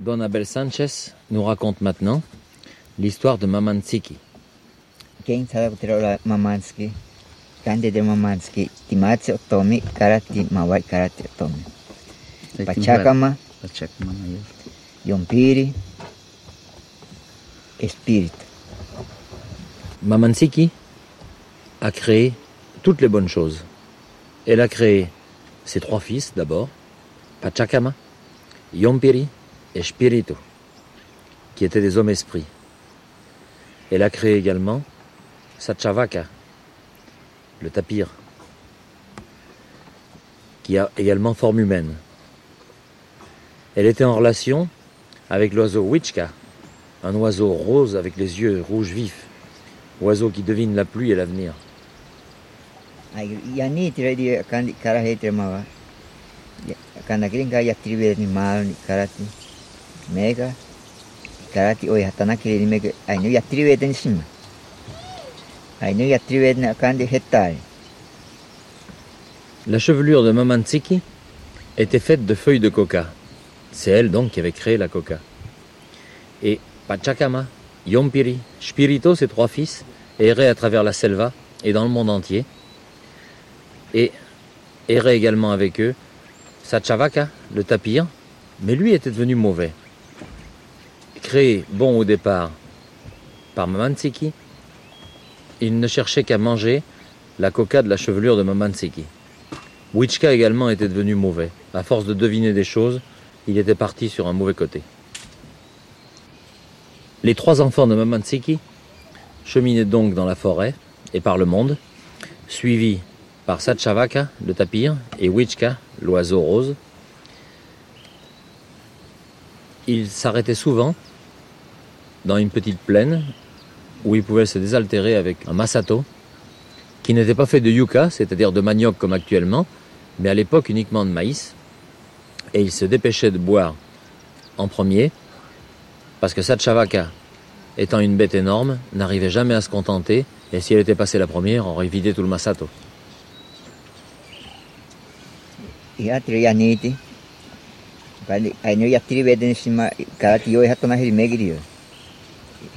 Don Abel Sanchez nous raconte maintenant l'histoire de Mamantsiki. Quem sabe kutira mamanski. Kande de mamanski. Timatsi otomi karati mawai karati otomi. Pachacama, Pachacama mayor. yompiri, espírito. Mamantsiki a créé toutes les bonnes choses. Elle a créé ses trois fils d'abord, Pachacama, Yompiri et Spirito, qui étaient des hommes esprits. Elle a créé également Sachavaka, le tapir, qui a également forme humaine. Elle était en relation avec l'oiseau Wichka, un oiseau rose avec les yeux rouges vifs, oiseau qui devine la pluie et l'avenir. La chevelure de Mamantsiki était faite de feuilles de coca. C'est elle donc qui avait créé la coca. Et Pachacama, Yompiri, Spirito, ses trois fils, erraient à travers la selva et dans le monde entier. Et errait également avec eux Sachavaka, le tapir, mais lui était devenu mauvais. Créé bon au départ par Mamansiki, il ne cherchait qu'à manger la coca de la chevelure de Mamansiki. Wichka également était devenu mauvais. À force de deviner des choses, il était parti sur un mauvais côté. Les trois enfants de Mamansiki cheminaient donc dans la forêt et par le monde, suivis par Satchavaka, le tapir, et Wichka, l'oiseau rose. Ils s'arrêtaient souvent dans une petite plaine où ils pouvaient se désaltérer avec un masato, qui n'était pas fait de yucca, c'est-à-dire de manioc comme actuellement, mais à l'époque uniquement de maïs. Et ils se dépêchaient de boire en premier, parce que Satchavaka, étant une bête énorme, n'arrivait jamais à se contenter, et si elle était passée la première, on aurait vidé tout le masato.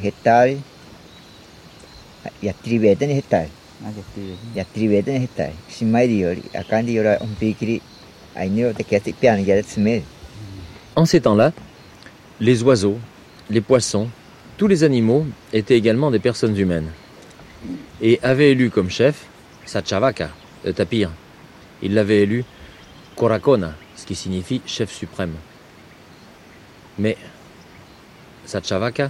Te. En ces temps-là, les oiseaux, les poissons, tous les animaux étaient également des personnes humaines et avait élu comme chef Sachavaka, le tapir. Il l'avait élu Korakona, ce qui signifie chef suprême. Mais Sachavaka,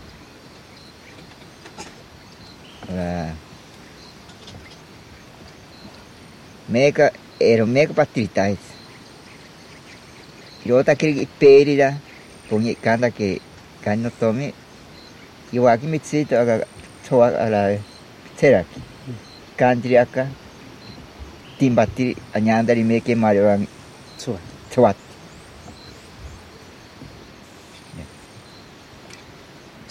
Yota kiri perira pungi kanda ke kanno tomi iwaki mitsito aga toa timbatiri anyandari meke mario ang tuat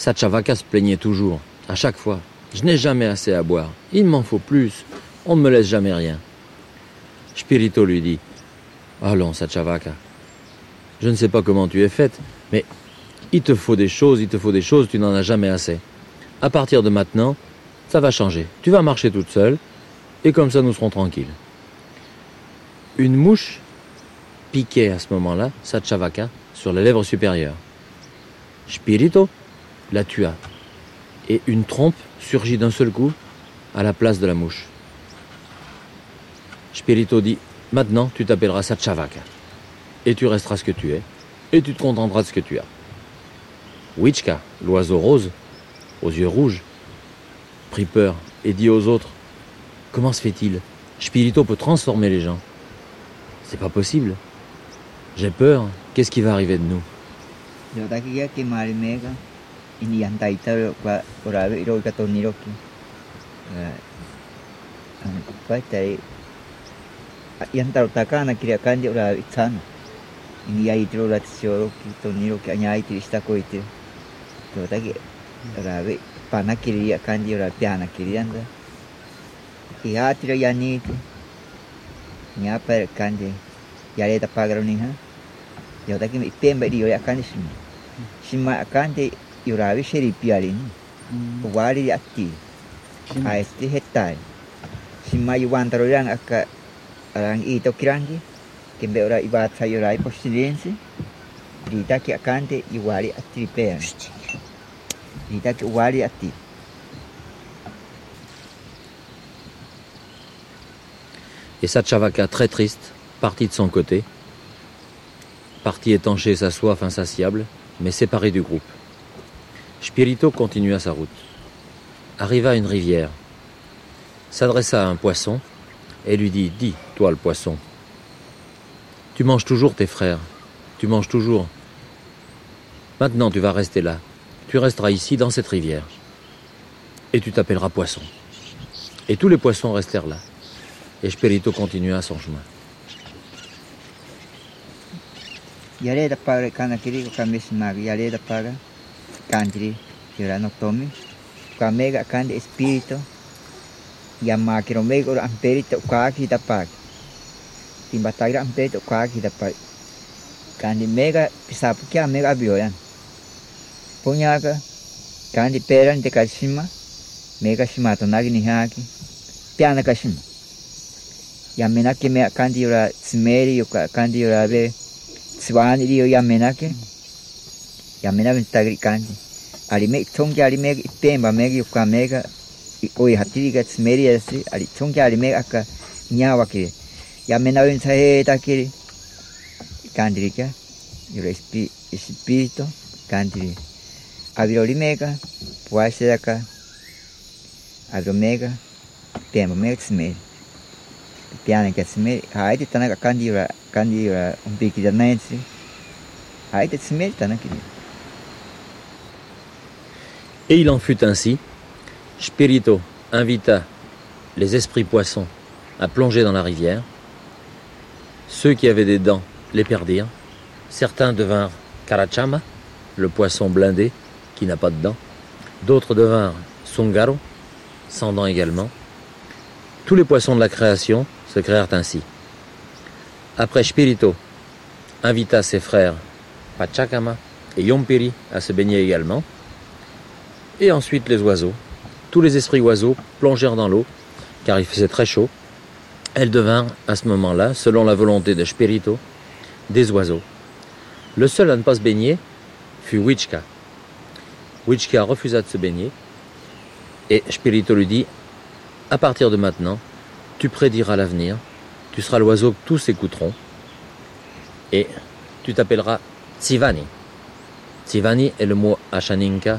Sachavaka se plaignait toujours, à chaque fois. Je n'ai jamais assez à boire. Il m'en faut plus. On ne me laisse jamais rien. Spirito lui dit Allons, Sachavaka. Je ne sais pas comment tu es faite, mais il te faut des choses, il te faut des choses, tu n'en as jamais assez. À partir de maintenant, ça va changer. Tu vas marcher toute seule, et comme ça nous serons tranquilles. Une mouche piquait à ce moment-là Sachavaka sur la lèvre supérieure. Spirito la tua, et une trompe surgit d'un seul coup à la place de la mouche. Spirito dit Maintenant, tu t'appelleras Sachavaka, et tu resteras ce que tu es, et tu te contenteras de ce que tu as. Wichka, l'oiseau rose, aux yeux rouges, prit peur et dit aux autres Comment se fait-il? Spirito peut transformer les gens. C'est pas possible. J'ai peur. Qu'est-ce qui va arriver de nous? Yotaki ya ke mari mega ini yantaita kwa orabe iro ka toniroki. An kwa tai yantaro takana kiri kandi ora itsana. Ini ya itro la tsoro ki toniroki anya iti shita ko iti. Yotaki orabe pana kiri ya kandi ora piana kiri anda. Iya tiro yaniti. Nyapa kandi yareta pagaro ni ha? Yotaki me pemba di yo kandi shima. Shima kandi yurabi sheri pialini. Wari atti. A este hetai. Shima yuwantaro yang aka arang ito kirangi. Kembe ora ibata yurai postilense. Dita ki akante iwari atti pean. Dita ki wari atti. Et Sachavaka, très triste, partit de son côté, partit étancher sa soif insatiable, mais séparé du groupe. Spirito continua sa route. Arriva à une rivière, s'adressa à un poisson et lui dit Dis, toi le poisson, tu manges toujours tes frères, tu manges toujours. Maintenant tu vas rester là, tu resteras ici dans cette rivière, et tu t'appelleras poisson. Et tous les poissons restèrent là. Et Spirito continua son chemin. country, Tirano Tome, Kamega Kande Espírito, Yamakiro Mego Amperito Kwaki da Pak, Timbatagra Amperito Kwaki da Pak, Kandi Mega Sapo que a Mega Bioyan, Punhaka, Kandi Peran de Kashima, Mega Shimato Nagni Haki, Piana Kashima. Yamenake me kandi yura tsimeri yuka kandi yura be tswani liyo yamenake. Mm -hmm. Ora amperito ka ki da paga timba tagra amperito ka ki da paga kandi mega pisapu kya mega bioyan punya ka kandi peran de kashima mega shima to nagi ni haki piana kashima ya menaki me kandi yura tsmeri yuka kandi yura be Swan rio ya menake. Ya menake tagri kandi. Ali me tongi ali me temba me yuka mega oi hatiri ga tsmeri yasi ali tongi ali me aka nyawa ke. Ya menake sahe takiri. Kandiri ka. Yura espi espírito kandiri. Aviroli mega puase daka. Aviro mega temba mega tsmeri. Piana ka tsmeri. Haiti tanaka kandi yura kandi yura un piki da naitsi. Haiti tsmeri tanaka. Et il en fut ainsi. Spirito invita les esprits poissons à plonger dans la rivière. Ceux qui avaient des dents les perdirent. Certains devinrent Karachama, le poisson blindé qui n'a pas de dents. D'autres devinrent Sungaro, sans dents également. Tous les poissons de la création se créèrent ainsi. Après Spirito invita ses frères Pachacama et Yompiri à se baigner également. Et ensuite les oiseaux. Tous les esprits oiseaux plongèrent dans l'eau, car il faisait très chaud. Elles devinrent, à ce moment-là, selon la volonté de Spirito, des oiseaux. Le seul à ne pas se baigner fut Wichka. Wichka refusa de se baigner, et Spirito lui dit, à partir de maintenant, tu prédiras l'avenir, tu seras l'oiseau que tous écouteront, et tu t'appelleras Tsivani. Tsivani est le mot Ashaninka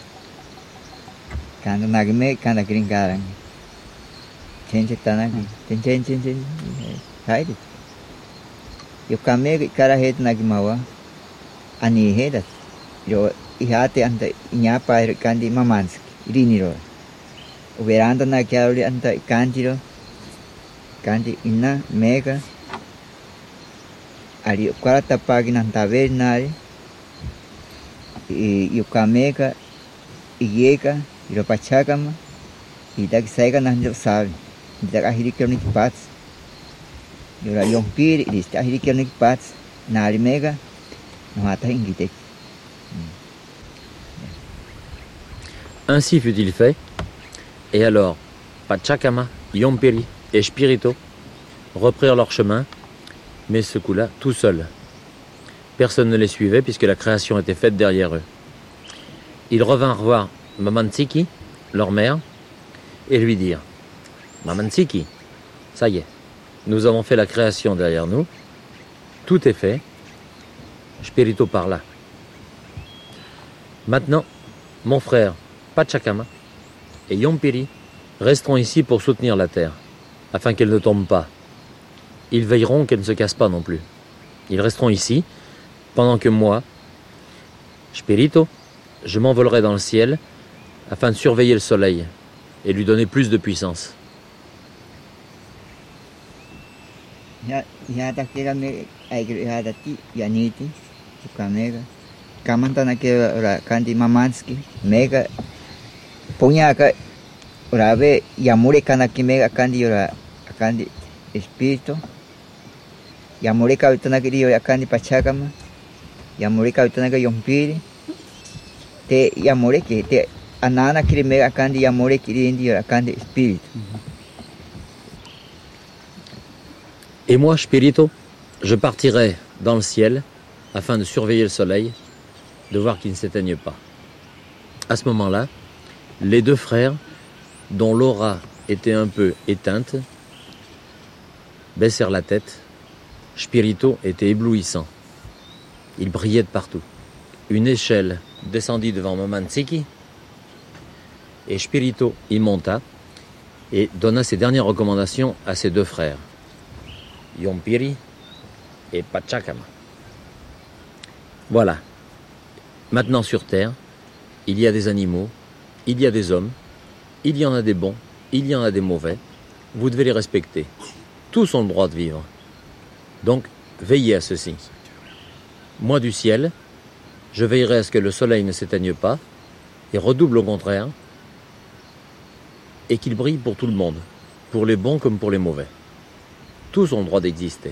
Kanda nagme kanda kirin karang. Chenche tana ki. Chen chen chen chen. Hai dit. Yo kame kara het nagimawa. Ani hedat. Yo ihate anta inyapa kandi mamanski. Iriniro. Uberanda na kiauli anta kanjiro. Kandi inna mega. Ali kwara tapagi na tavernari. E yo kamega iyeka iro ingitek. Ainsi fut-il fait. Et alors, Pachacama, Yompiri et Spirito reprirent leur chemin, mais ce coup-là, tout seuls. Personne ne les suivait puisque la création était faite derrière eux. Ils revinrent voir Mamantsiki, leur mère, et lui dirent Mamantsiki, ça y est, nous avons fait la création derrière nous, tout est fait. Spirito parla. Maintenant, mon frère Pachacama et Yompiri resteront ici pour soutenir la terre, afin qu'elle ne tombe pas. Ils veilleront qu'elle ne se casse pas non plus. Ils resteront ici, pendant que moi, Spirito, je m'envolerai dans le ciel, afin de surveiller le soleil et lui donner plus de puissance. Anana. Et moi, Spirito, je partirai dans le ciel afin de surveiller le soleil, de voir qu'il ne s'éteigne pas. À ce moment-là, les deux frères, dont l'aura était un peu éteinte, baissèrent la tête. Spirito était éblouissant. Il brillait de partout. Une échelle descendit devant Mamanziki et Spirito y monta et donna ses dernières recommandations à ses deux frères, Yompiri et Pachacama. Voilà. Maintenant sur Terre, il y a des animaux, il y a des hommes, il y en a des bons, il y en a des mauvais. Vous devez les respecter. Tous ont le droit de vivre. Donc, veillez à ceci. Moi du ciel, je veillerai à ce que le soleil ne s'éteigne pas et redouble au contraire et qu'il brille pour tout le monde, pour les bons comme pour les mauvais. Tous ont le droit d'exister.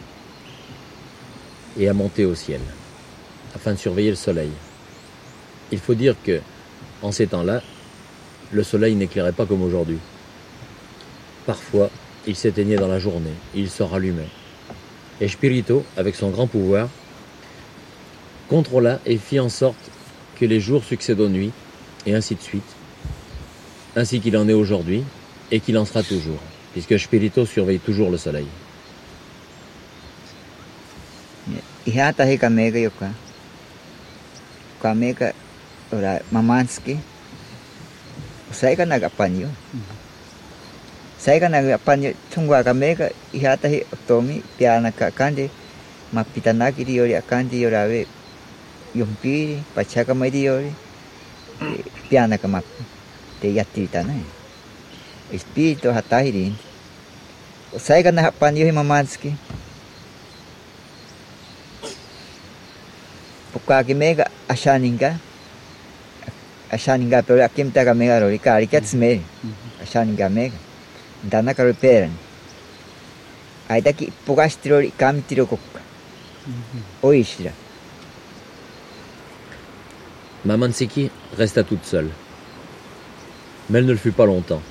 et à monter au ciel, afin de surveiller le soleil. Il faut dire que en ces temps-là, le soleil n'éclairait pas comme aujourd'hui. Parfois, il s'éteignait dans la journée, il se rallumait. Et Spirito, avec son grand pouvoir, contrôla et fit en sorte que les jours succèdent aux nuits, et ainsi de suite, ainsi qu'il en est aujourd'hui, et qu'il en sera toujours, puisque Spirito surveille toujours le soleil. Ora mamanski saya kan agak panyo saya kan agak panyo tunggu agak mega ihata hi otomi piana ka kande mapita naki di ori akandi orawe yompiri pachaka mai di ori piana ka map te yatti tana espírito hatahirin saya kan agak panyo hi mega ashaninga. Ashaninga pero akim taga mega rori. Kari katsme ashaninga mega. Dana karo peran. Aida ki pugastirori kamitiro kokka oishira. Mamansiki resta toute seule. Mais elle ne le fut pas longtemps.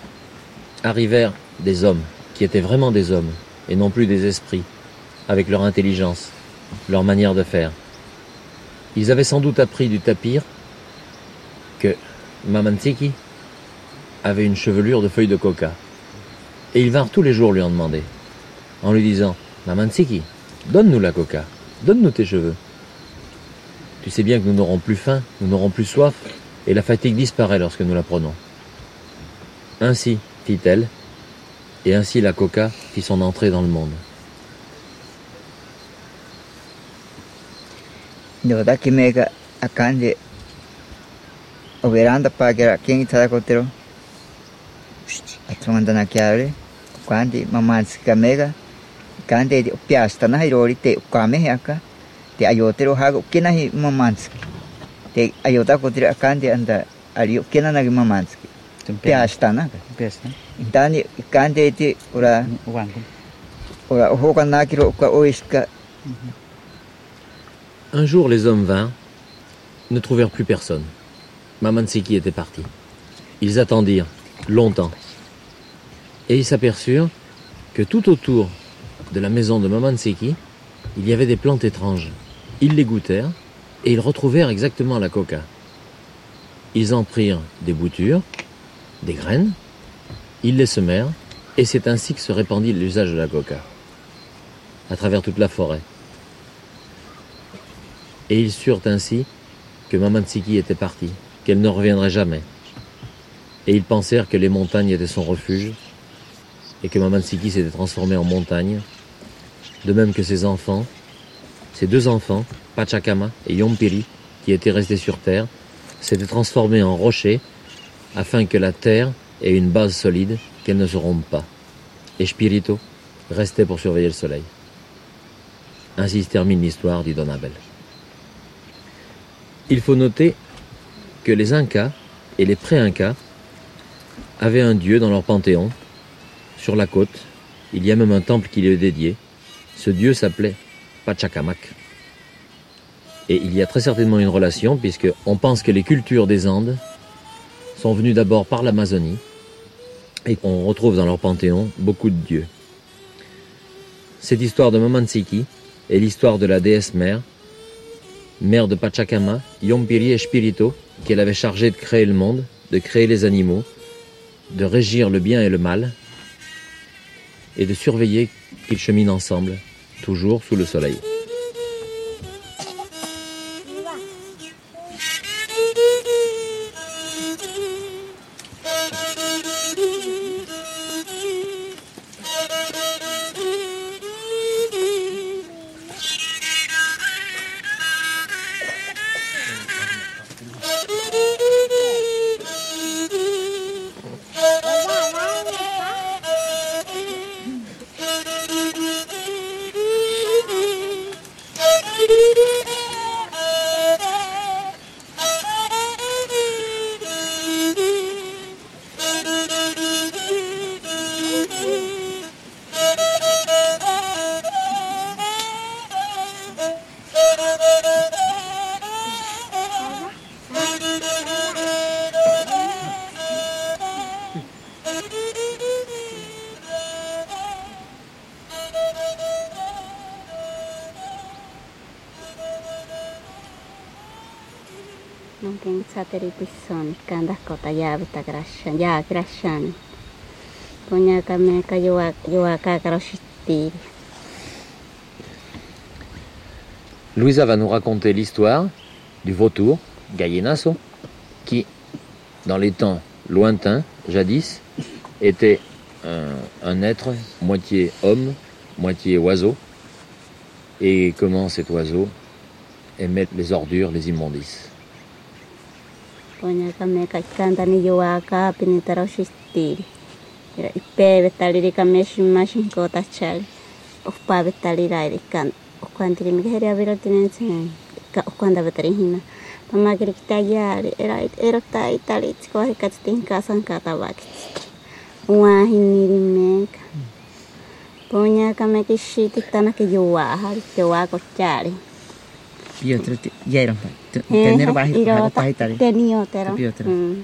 Arrivèrent des hommes, qui étaient vraiment des hommes, et non plus des esprits, avec leur intelligence, leur manière de faire. Ils avaient sans doute appris du tapir que Mamansiki avait une chevelure de feuilles de coca. Et ils vinrent tous les jours lui en demander, en lui disant Mamansiki, donne-nous la coca, donne-nous tes cheveux. Tu sais bien que nous n'aurons plus faim, nous n'aurons plus soif, et la fatigue disparaît lorsque nous la prenons. Ainsi, fit-elle, et ainsi la coca fit son entrée dans le monde. de verdad que me acaban de operando para que aquí en Estada Cotero estamos andando aquí a ver cuando mamá se camega cuando de piasta acá ayotero hago que na hi mamá te ayota cotero de anda ari que na na mamá se piasta na. piasta. Entonces cuando de ora ora ojo oiska. Mhm. Un jour, les hommes vinrent, ne trouvèrent plus personne. Mamansiki était parti. Ils attendirent longtemps. Et ils s'aperçurent que tout autour de la maison de Mamansiki, il y avait des plantes étranges. Ils les goûtèrent et ils retrouvèrent exactement la coca. Ils en prirent des boutures, des graines, ils les semèrent et c'est ainsi que se répandit l'usage de la coca à travers toute la forêt. Et ils surent ainsi que Mamansiki était partie, qu'elle ne reviendrait jamais. Et ils pensèrent que les montagnes étaient son refuge, et que Mamansiki s'était transformée en montagne, de même que ses enfants, ses deux enfants, Pachacama et Yompiri, qui étaient restés sur Terre, s'étaient transformés en rochers afin que la Terre ait une base solide, qu'elle ne se rompe pas. Et Spirito restait pour surveiller le soleil. Ainsi se termine l'histoire du Don Abel. Il faut noter que les Incas et les pré-Incas avaient un dieu dans leur panthéon. Sur la côte, il y a même un temple qui lui est dédié. Ce dieu s'appelait Pachacamac. Et il y a très certainement une relation, puisque on pense que les cultures des Andes sont venues d'abord par l'Amazonie, et qu'on retrouve dans leur panthéon beaucoup de dieux. Cette histoire de Mamanziki est l'histoire de la déesse mère, mère de Pachacama, Yompiri et Spirito, qu'elle avait chargé de créer le monde, de créer les animaux, de régir le bien et le mal, et de surveiller qu'ils cheminent ensemble, toujours sous le soleil. Louisa va nous raconter l'histoire du vautour, Gallenasso, qui, dans les temps lointains, jadis, était un, être moitié homme, moitié oiseau, et comment cet oiseau aimait les ordures, les immondices? Konyakameka kikanda niyiwaka pinitara oxixtiri. Ira ipebetaliri kameximahxi nkotachali. Ojpabetaliraire ikanda. Ojkuantirimikejeriabira otinentsen. Ika ojkuantabetarihina. Pamakiri kitayari. Era ero kitayitaritsi Ponya casa nkatabakitsi. Oajinierimeka. Hmm. Konyakameka ixititana kiyowajari kiwaka ochari. Mm.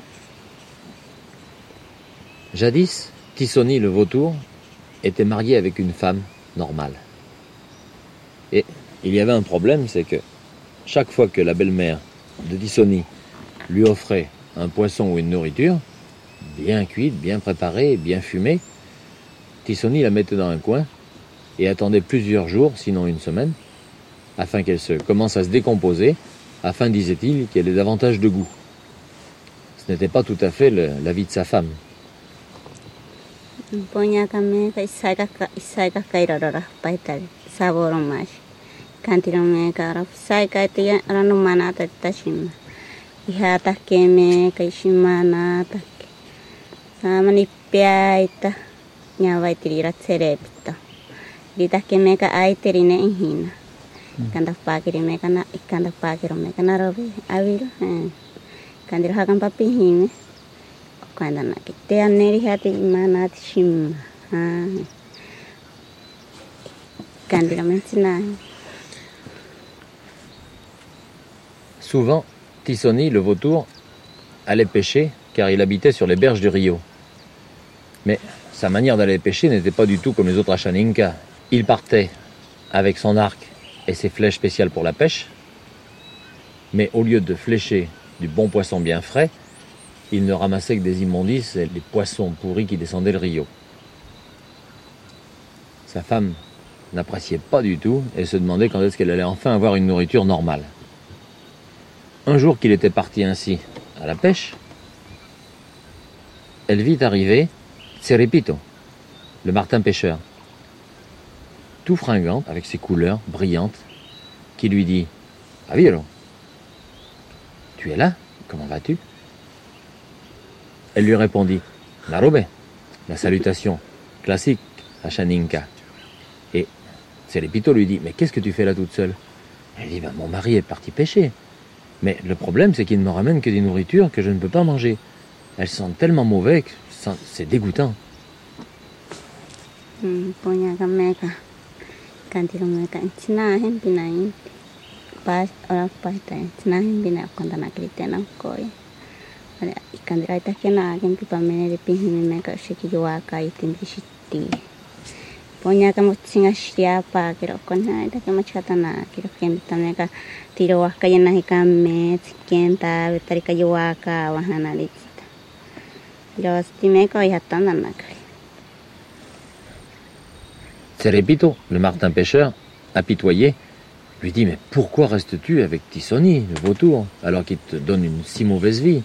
Jadis, Tissoni le vautour était marié avec une femme normale. Et il y avait un problème, c'est que chaque fois que la belle-mère de Tissoni lui offrait un poisson ou une nourriture, bien cuite, bien préparée, bien fumée, Tissoni la mettait dans un coin et attendait plusieurs jours, sinon une semaine, afin qu'elle se commence à se décomposer, afin, disait-il, qu'elle ait davantage de goût. Ce n'était pas tout à fait le- la vie de sa femme. Eh. Mensina. Souvent, Tissoni, le vautour, allait pêcher car il habitait sur les berges du Rio. Mais sa manière d'aller pêcher n'était pas du tout comme les autres Achaninka. Il partait avec son arc et ses flèches spéciales pour la pêche, mais au lieu de flécher du bon poisson bien frais, il ne ramassait que des immondices et des poissons pourris qui descendaient le Rio. Sa femme n'appréciait pas du tout et se demandait quand est-ce qu'elle allait enfin avoir une nourriture normale. Un jour qu'il était parti ainsi à la pêche, elle vit arriver Cerepito, le martin pêcheur. Tout fringant, avec ses couleurs brillantes, qui lui dit Aviro, tu es là Comment vas-tu? Elle lui répondit Narobe, la salutation classique à Shaninka. Et Serepito lui dit Mais qu'est-ce que tu fais là toute seule? Elle dit Ben, Mon mari est parti pêcher. Mais le problème, c'est qu'il ne me ramène que des nourritures que je ne peux pas manger. Elles sentent tellement mauvais que c'est dégoûtant. う ん、ぼんやがめが、感じがめが、ちなへんびない。pas ora pas ta cina hin bina konta na krite na koi ada ikan dira ita kena gen pipa mene de pin hin me ka shiki jwa ka itin di shitti ponya ka mo singa shia pa kiro kona ita ka machata na kiro ken ta me ka tiro wa ka yana hika me ken ta vetari ka jwa ka wa hana li Yo sti me ko Cerepito, le martin pêcheur, apitoyé, lui dit Mais pourquoi restes-tu avec Tissoni, le vautour, alors qu'il te donne une si mauvaise vie?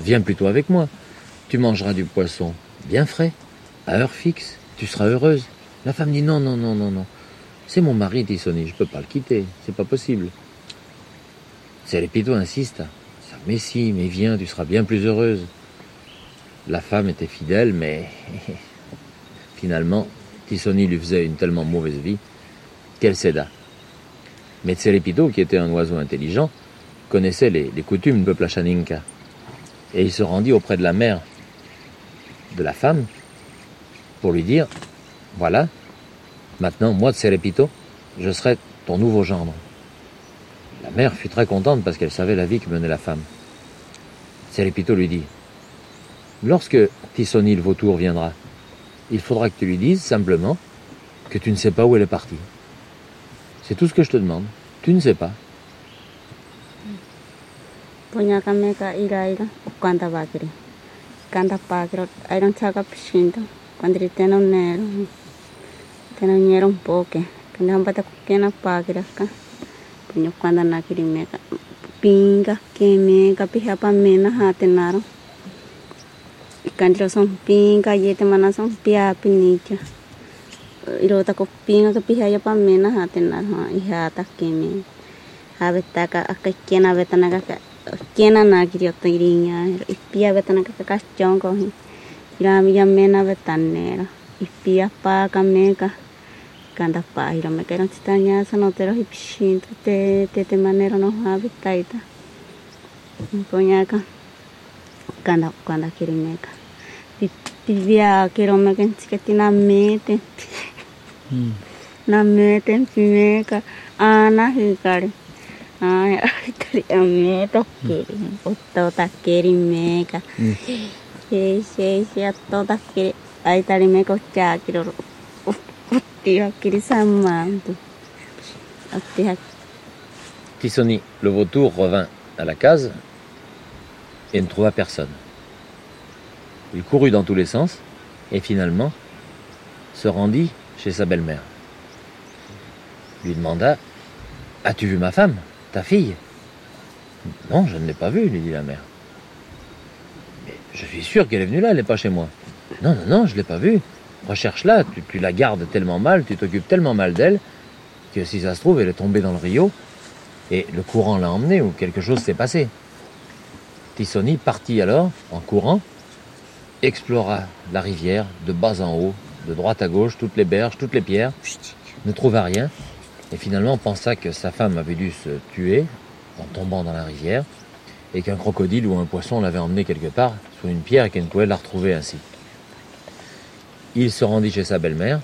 Viens plutôt avec moi. Tu mangeras du poisson bien frais, à heure fixe, tu seras heureuse. La femme dit Non, non, non, non, non. C'est mon mari, Tissoni, je ne peux pas le quitter, c'est pas possible. Cerepito insiste Mais si, mais viens, tu seras bien plus heureuse. La femme était fidèle, mais finalement, Tissoni lui faisait une tellement mauvaise vie qu'elle céda. Mais Tselepito, qui était un oiseau intelligent, connaissait les, coutumes du peuple Achaninka. Et il se rendit auprès de la mère de la femme pour lui dire Voilà, maintenant, moi, Tselepito, je serai ton nouveau gendre. La mère fut très contente parce qu'elle savait la vie que menait la femme. Tselepito lui dit Lorsque Tissoni le vautour viendra, il faudra que tu lui dises simplement que tu ne sais pas où elle est partie. C'est tout ce que je te demande. Tu ne sais pas. Naro ikandiro son pinga yete mana son pia pinicha irota ko pinga ka pihaya pa mena hate naro ihata kemeka havetaka akka kena vetana ka kena na kirjoittaa irinya ippia vetana ka kasjon ko irami ja mena vetanera ippia paaka meka kanta pahira me keron sitä nya sanotero hipshinto te te te manero no havitaita ponyaka kirimeka ana hikari chaakiro. Sammantu. Otti hak. Tissoni, le vautour, revint à la case et ne trouva personne. Il courut dans tous les sens et finalement se rendit chez sa belle-mère. Lui demanda As-tu vu ma femme, ta fille? Non, je ne l'ai pas vue, lui dit la mère. Mais je suis sûr qu'elle est venue là, elle n'est pas chez moi. Non, non, non, je ne l'ai pas vue. Recherche-la, tu, tu la gardes tellement mal, tu t'occupes tellement mal d'elle, que si ça se trouve, elle est tombée dans le rio et le courant l'a emmenée ou quelque chose s'est passé. Tissoni partit alors, en courant, explora la rivière de bas en haut, de droite à gauche, toutes les berges, toutes les pierres, ne trouva rien, et finalement pensa que sa femme avait dû se tuer en tombant dans la rivière, et qu'un crocodile ou un poisson l'avait emmenée quelque part sur une pierre et qu'elle ne pouvait la retrouver ainsi. Il se rendit chez sa belle-mère,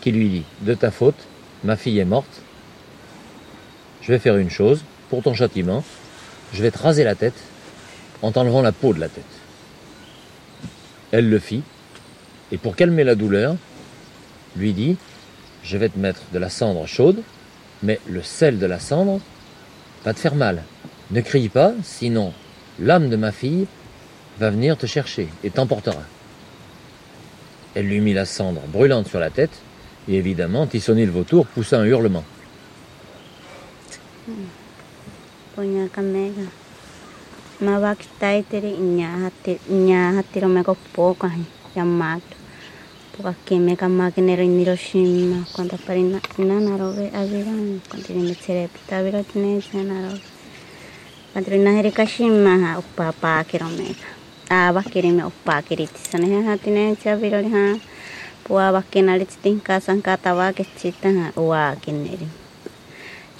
qui lui dit De ta faute, ma fille est morte, je vais faire une chose, pour ton châtiment, je vais te raser la tête en t'enlevant la peau de la tête. Elle le fit, et pour calmer la douleur, lui dit, je vais te mettre de la cendre chaude, mais le sel de la cendre va te faire mal. Ne crie pas, sinon l'âme de ma fille va venir te chercher et t'emportera. Elle lui mit la cendre brûlante sur la tête, et évidemment, Tissoni le vautour poussa un hurlement. po niya kamega. Mawakitay tiri inya hati inya hati rome ko po kahi yamak. Puka kime ma, nero niroshima konta parina ina narobe avira konta ni mitsirepita avira tine narobe. Patri naheri kashima ha upa pa kiromega. Ava kirime upa kiritisane ha tine chavirori ha. Pua vakinari tsitin kasan katava kechita ha uakineri.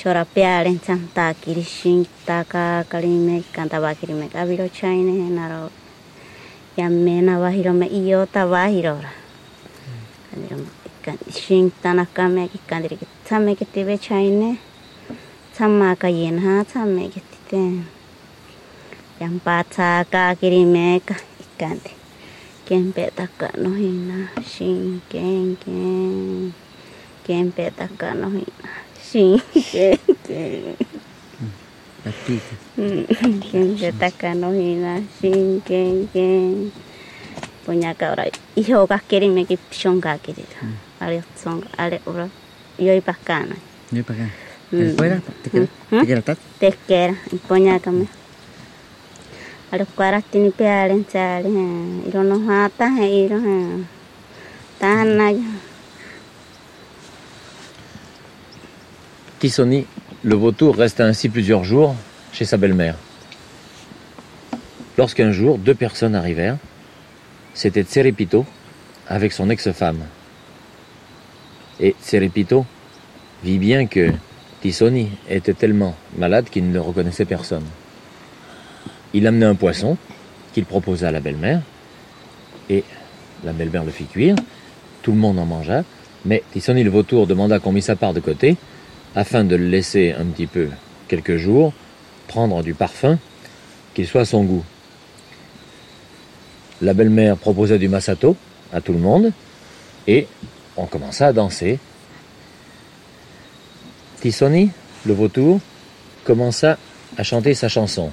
Chorapia lencanta kirishinta ka kalime kanta bakirime kabiro chaine naro yamena bahirome iyo ta ba hiro ra kandirome ikan shinta na kame ki kandiro ki tame kitibe chaine tsama ka yenha tsame kitite yampatsa ka kirime ka ikante kempe takano hina shin ken ken kempe takano hina shin ken ken kempe taka no hina shin ken ken punya ka ora iho ka kiri me ki shon ka kiri ale song ale ora yoi pakana Yoi pakana Fuera, te queda, te queda tat. te kera punya ka me ale kwara tini pe ale chale iro no hata he iro ha tana Tissoni, le vautour, reste ainsi plusieurs jours chez sa belle-mère. Lorsqu'un jour, deux personnes arrivèrent, c'était Tserepito avec son ex-femme. Et Tserepito vit bien que Tissoni était tellement malade qu'il ne reconnaissait personne. Il amenait un poisson qu'il proposa à la belle-mère, et la belle-mère le fit cuire, tout le monde en mangea, mais Tissoni le vautour demanda qu'on mit sa part de côté, afin de le laisser un petit peu, quelques jours, prendre du parfum, qu'il soit à son goût. La belle-mère proposa du masato à tout le monde et on commença à danser. Tissoni, le vautour, commença à chanter sa chanson.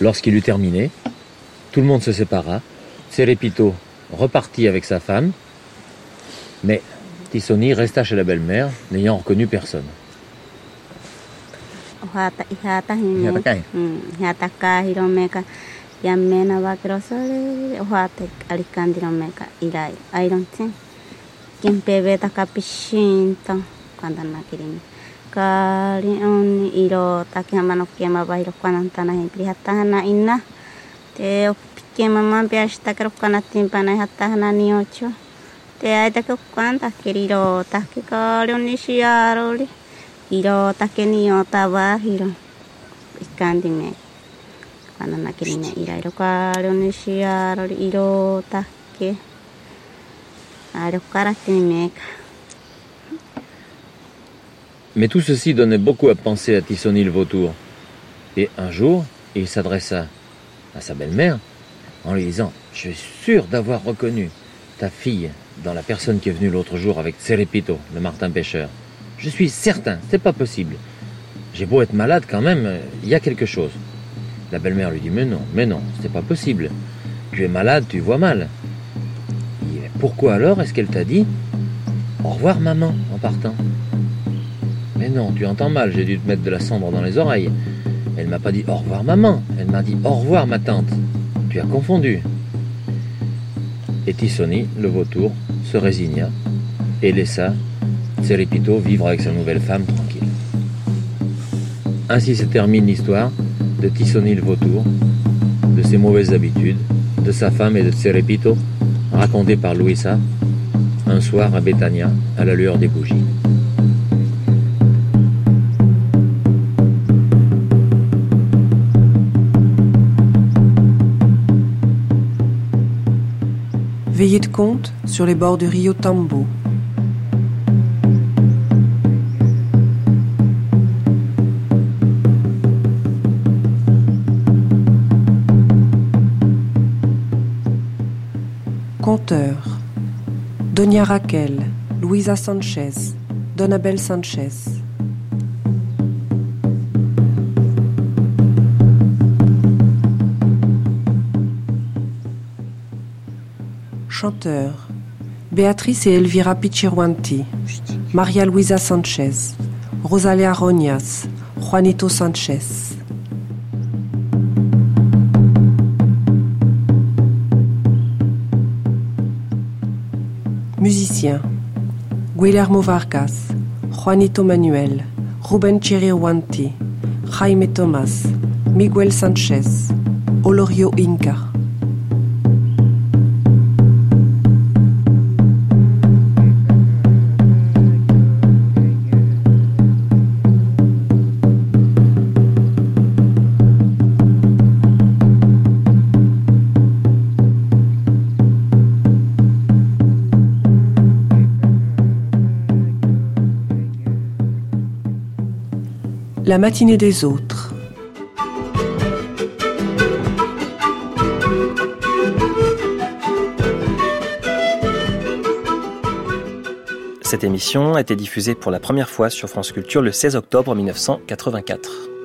Lorsqu'il eut terminé, tout le monde se sépara. Serepito repartit avec sa femme, mais Tissoni resta chez la belle-mère, n'ayant reconnu personne. kali on iro taki hamano kema bahiro kuanan tanah en inna. Te kema man pe hasta karo kana timpana hatana ni ocho. Te ay ta kuan ta kiriro ta kali on shiaroli iro ta ke ni ota bahiro ikandi me. Kana na kirine ira iro kali on shiaroli iro ta ke aro Mais tout ceci donnait beaucoup à penser à Tissoni le vautour. Et un jour, il s'adressa à sa belle-mère en lui disant Je suis sûr d'avoir reconnu ta fille dans la personne qui est venue l'autre jour avec Cerepito, le martin pêcheur. Je suis certain, c'est pas possible. J'ai beau être malade quand même, il y a quelque chose. La belle-mère lui dit Mais non, mais non, c'est pas possible. Tu es malade, tu vois mal. Pourquoi alors est-ce qu'elle t'a dit Au revoir maman en partant? Non, tu entends mal, j'ai dû te mettre de la cendre dans les oreilles. Elle m'a pas dit au revoir maman, elle m'a dit au revoir ma tante. Tu as confondu. Et Tissoni, le vautour, se résigna et laissa Cerepito vivre avec sa nouvelle femme tranquille. Ainsi se termine l'histoire de Tissoni le vautour, de ses mauvaises habitudes, de sa femme et de Cerepito, racontée par Louisa un soir à Betania à la lueur des bougies. De compte sur les bords du Rio Tambo. Conteur. Doña Raquel, Luisa Sanchez, Donabel Sanchez. Chanteurs. Béatrice et Elvira Pichiruanti, Maria Luisa Sanchez, Rosalia Ronias, Juanito Sanchez. Musiciens Guillermo Vargas, Juanito Manuel, Ruben Chirihuanti, Jaime Tomás, Miguel Sanchez, Olorio Inca. La matinée des autres. Cette émission a été diffusée pour la première fois sur France Culture le 16 octobre 1984.